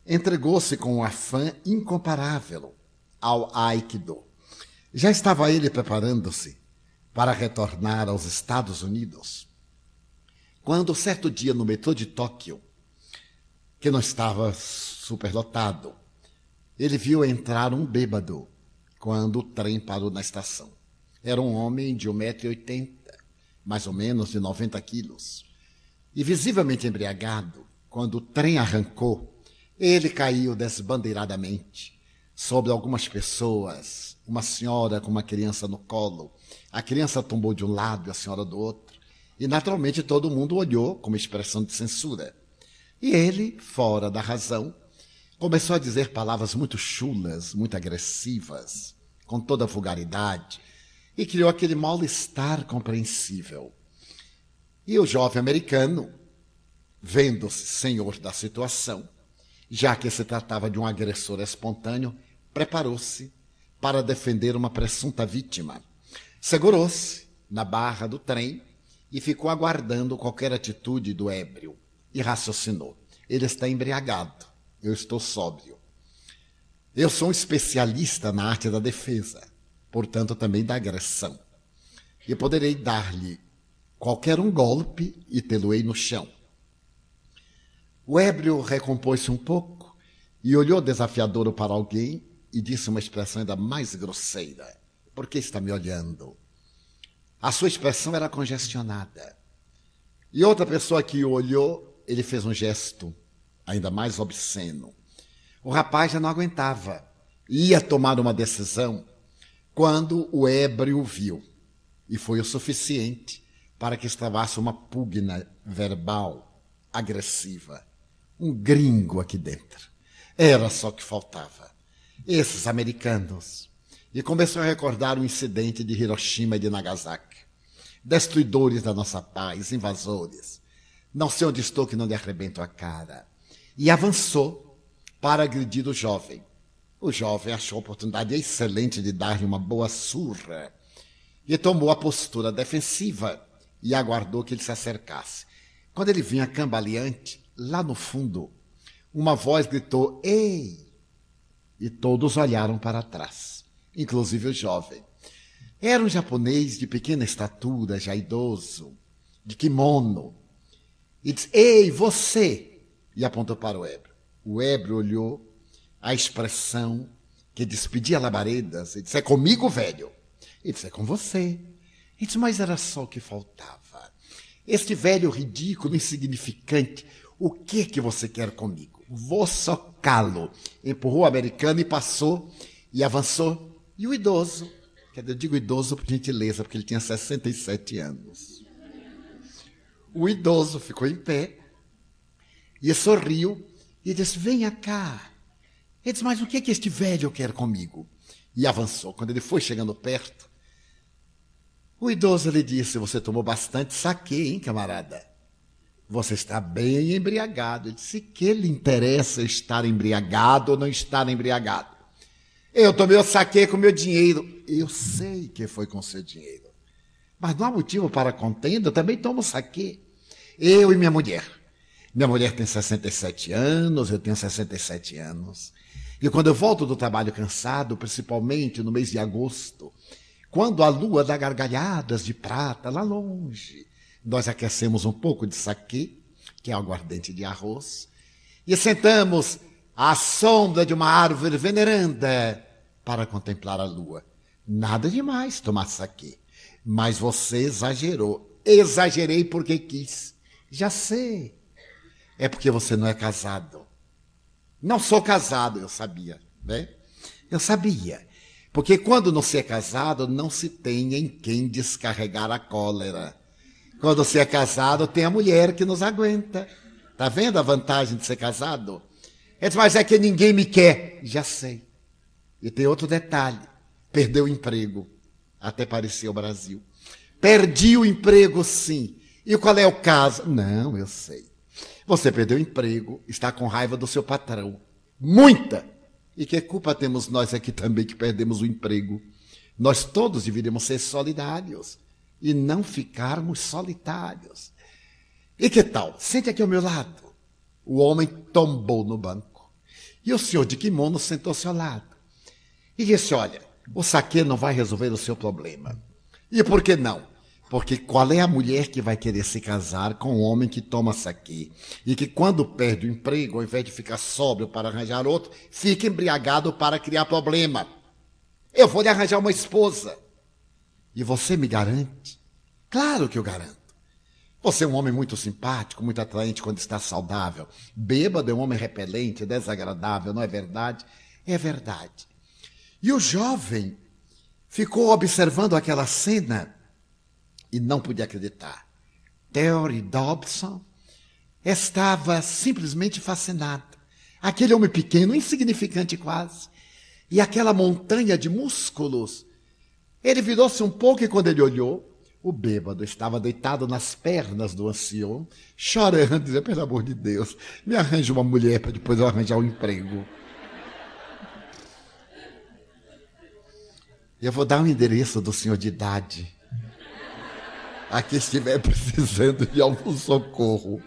entregou-se com um afã incomparável ao Aikido. Já estava ele preparando-se para retornar aos Estados Unidos, quando certo dia no metrô de Tóquio, que não estava superlotado, ele viu entrar um bêbado quando o trem parou na estação. Era um homem de 1,80m, mais ou menos de 90 quilos. E visivelmente embriagado, quando o trem arrancou, ele caiu desbandeiradamente sobre algumas pessoas, uma senhora com uma criança no colo. A criança tombou de um lado e a senhora do outro. E naturalmente todo mundo olhou com uma expressão de censura. E ele, fora da razão, começou a dizer palavras muito chulas, muito agressivas com toda vulgaridade, e criou aquele mal-estar compreensível. E o jovem americano, vendo-se senhor da situação, já que se tratava de um agressor espontâneo, preparou-se para defender uma presunta vítima. Segurou-se na barra do trem e ficou aguardando qualquer atitude do ébrio e raciocinou: ele está embriagado, eu estou sóbrio. Eu sou um especialista na arte da defesa, portanto também da agressão. E poderei dar-lhe qualquer um golpe e tê-lo-ei no chão. O ébrio recompôs-se um pouco e olhou desafiador para alguém e disse uma expressão ainda mais grosseira: Por que está me olhando? A sua expressão era congestionada. E outra pessoa que o olhou, ele fez um gesto ainda mais obsceno. O rapaz já não aguentava. Ia tomar uma decisão quando o ébrio viu. E foi o suficiente para que extravasse uma pugna verbal agressiva. Um gringo aqui dentro. Era só o que faltava. Esses americanos. E começou a recordar o incidente de Hiroshima e de Nagasaki. Destruidores da nossa paz, invasores. Não sei onde estou que não lhe arrebento a cara. E avançou para agredir o jovem. O jovem achou a oportunidade excelente de dar-lhe uma boa surra e tomou a postura defensiva e aguardou que ele se acercasse. Quando ele vinha cambaleante, lá no fundo, uma voz gritou: Ei! E todos olharam para trás, inclusive o jovem. Era um japonês de pequena estatura, já idoso, de kimono. E disse: Ei, você! E apontou para o ébrio. O ébrio olhou a expressão que despedia labaredas e disse: É comigo, velho. E disse: É com você. E disse: Mas era só o que faltava. Este velho ridículo, insignificante, o que que você quer comigo? Vou socá-lo. Empurrou o americano e passou e avançou. E o idoso, quer dizer, eu digo idoso por gentileza, porque ele tinha 67 anos. O idoso ficou em pé e sorriu e disse: Venha cá. Ele disse: Mas o que é que este velho quer comigo? E avançou. Quando ele foi chegando perto, o idoso lhe disse: Você tomou bastante saque, hein, camarada? Você está bem embriagado. Ele disse: Que lhe interessa estar embriagado ou não estar embriagado? Eu tomei o saque com meu dinheiro. Eu sei que foi com seu dinheiro. Mas não há motivo para contenda, eu também tomo saque. Eu e minha mulher. Minha mulher tem 67 anos, eu tenho 67 anos. E quando eu volto do trabalho cansado, principalmente no mês de agosto, quando a lua dá gargalhadas de prata lá longe, nós aquecemos um pouco de saquê, que é aguardente de arroz, e sentamos à sombra de uma árvore veneranda para contemplar a lua. Nada demais tomar saquê. Mas você exagerou. Exagerei porque quis. Já sei. É porque você não é casado. Não sou casado, eu sabia, né? Eu sabia. Porque quando não se é casado, não se tem em quem descarregar a cólera. Quando se é casado, tem a mulher que nos aguenta. Tá vendo a vantagem de ser casado? Ele diz, mas é que ninguém me quer. Já sei. E tem outro detalhe: perdeu o emprego. Até parecia o Brasil. Perdi o emprego, sim. E qual é o caso? Não, eu sei. Você perdeu o emprego, está com raiva do seu patrão. Muita! E que culpa temos nós aqui também que perdemos o emprego? Nós todos deveríamos ser solidários e não ficarmos solitários. E que tal? Sente aqui ao meu lado. O homem tombou no banco. E o senhor de kimono sentou-se ao lado. E disse: Olha, o saque não vai resolver o seu problema. E por que não? Porque qual é a mulher que vai querer se casar com um homem que toma saque e que quando perde o emprego, ao invés de ficar sóbrio para arranjar outro, fica embriagado para criar problema? Eu vou lhe arranjar uma esposa. E você me garante? Claro que eu garanto. Você é um homem muito simpático, muito atraente quando está saudável. Bêbado é um homem repelente, desagradável, não é verdade? É verdade. E o jovem ficou observando aquela cena e não podia acreditar. Theory Dobson estava simplesmente fascinada. Aquele homem pequeno, insignificante quase, e aquela montanha de músculos. Ele virou-se um pouco e quando ele olhou, o bêbado estava deitado nas pernas do ancião, chorando, dizendo, pelo amor de Deus, me arranje uma mulher para depois eu arranjar um emprego. Eu vou dar o um endereço do senhor de idade a quem estiver precisando de algum socorro.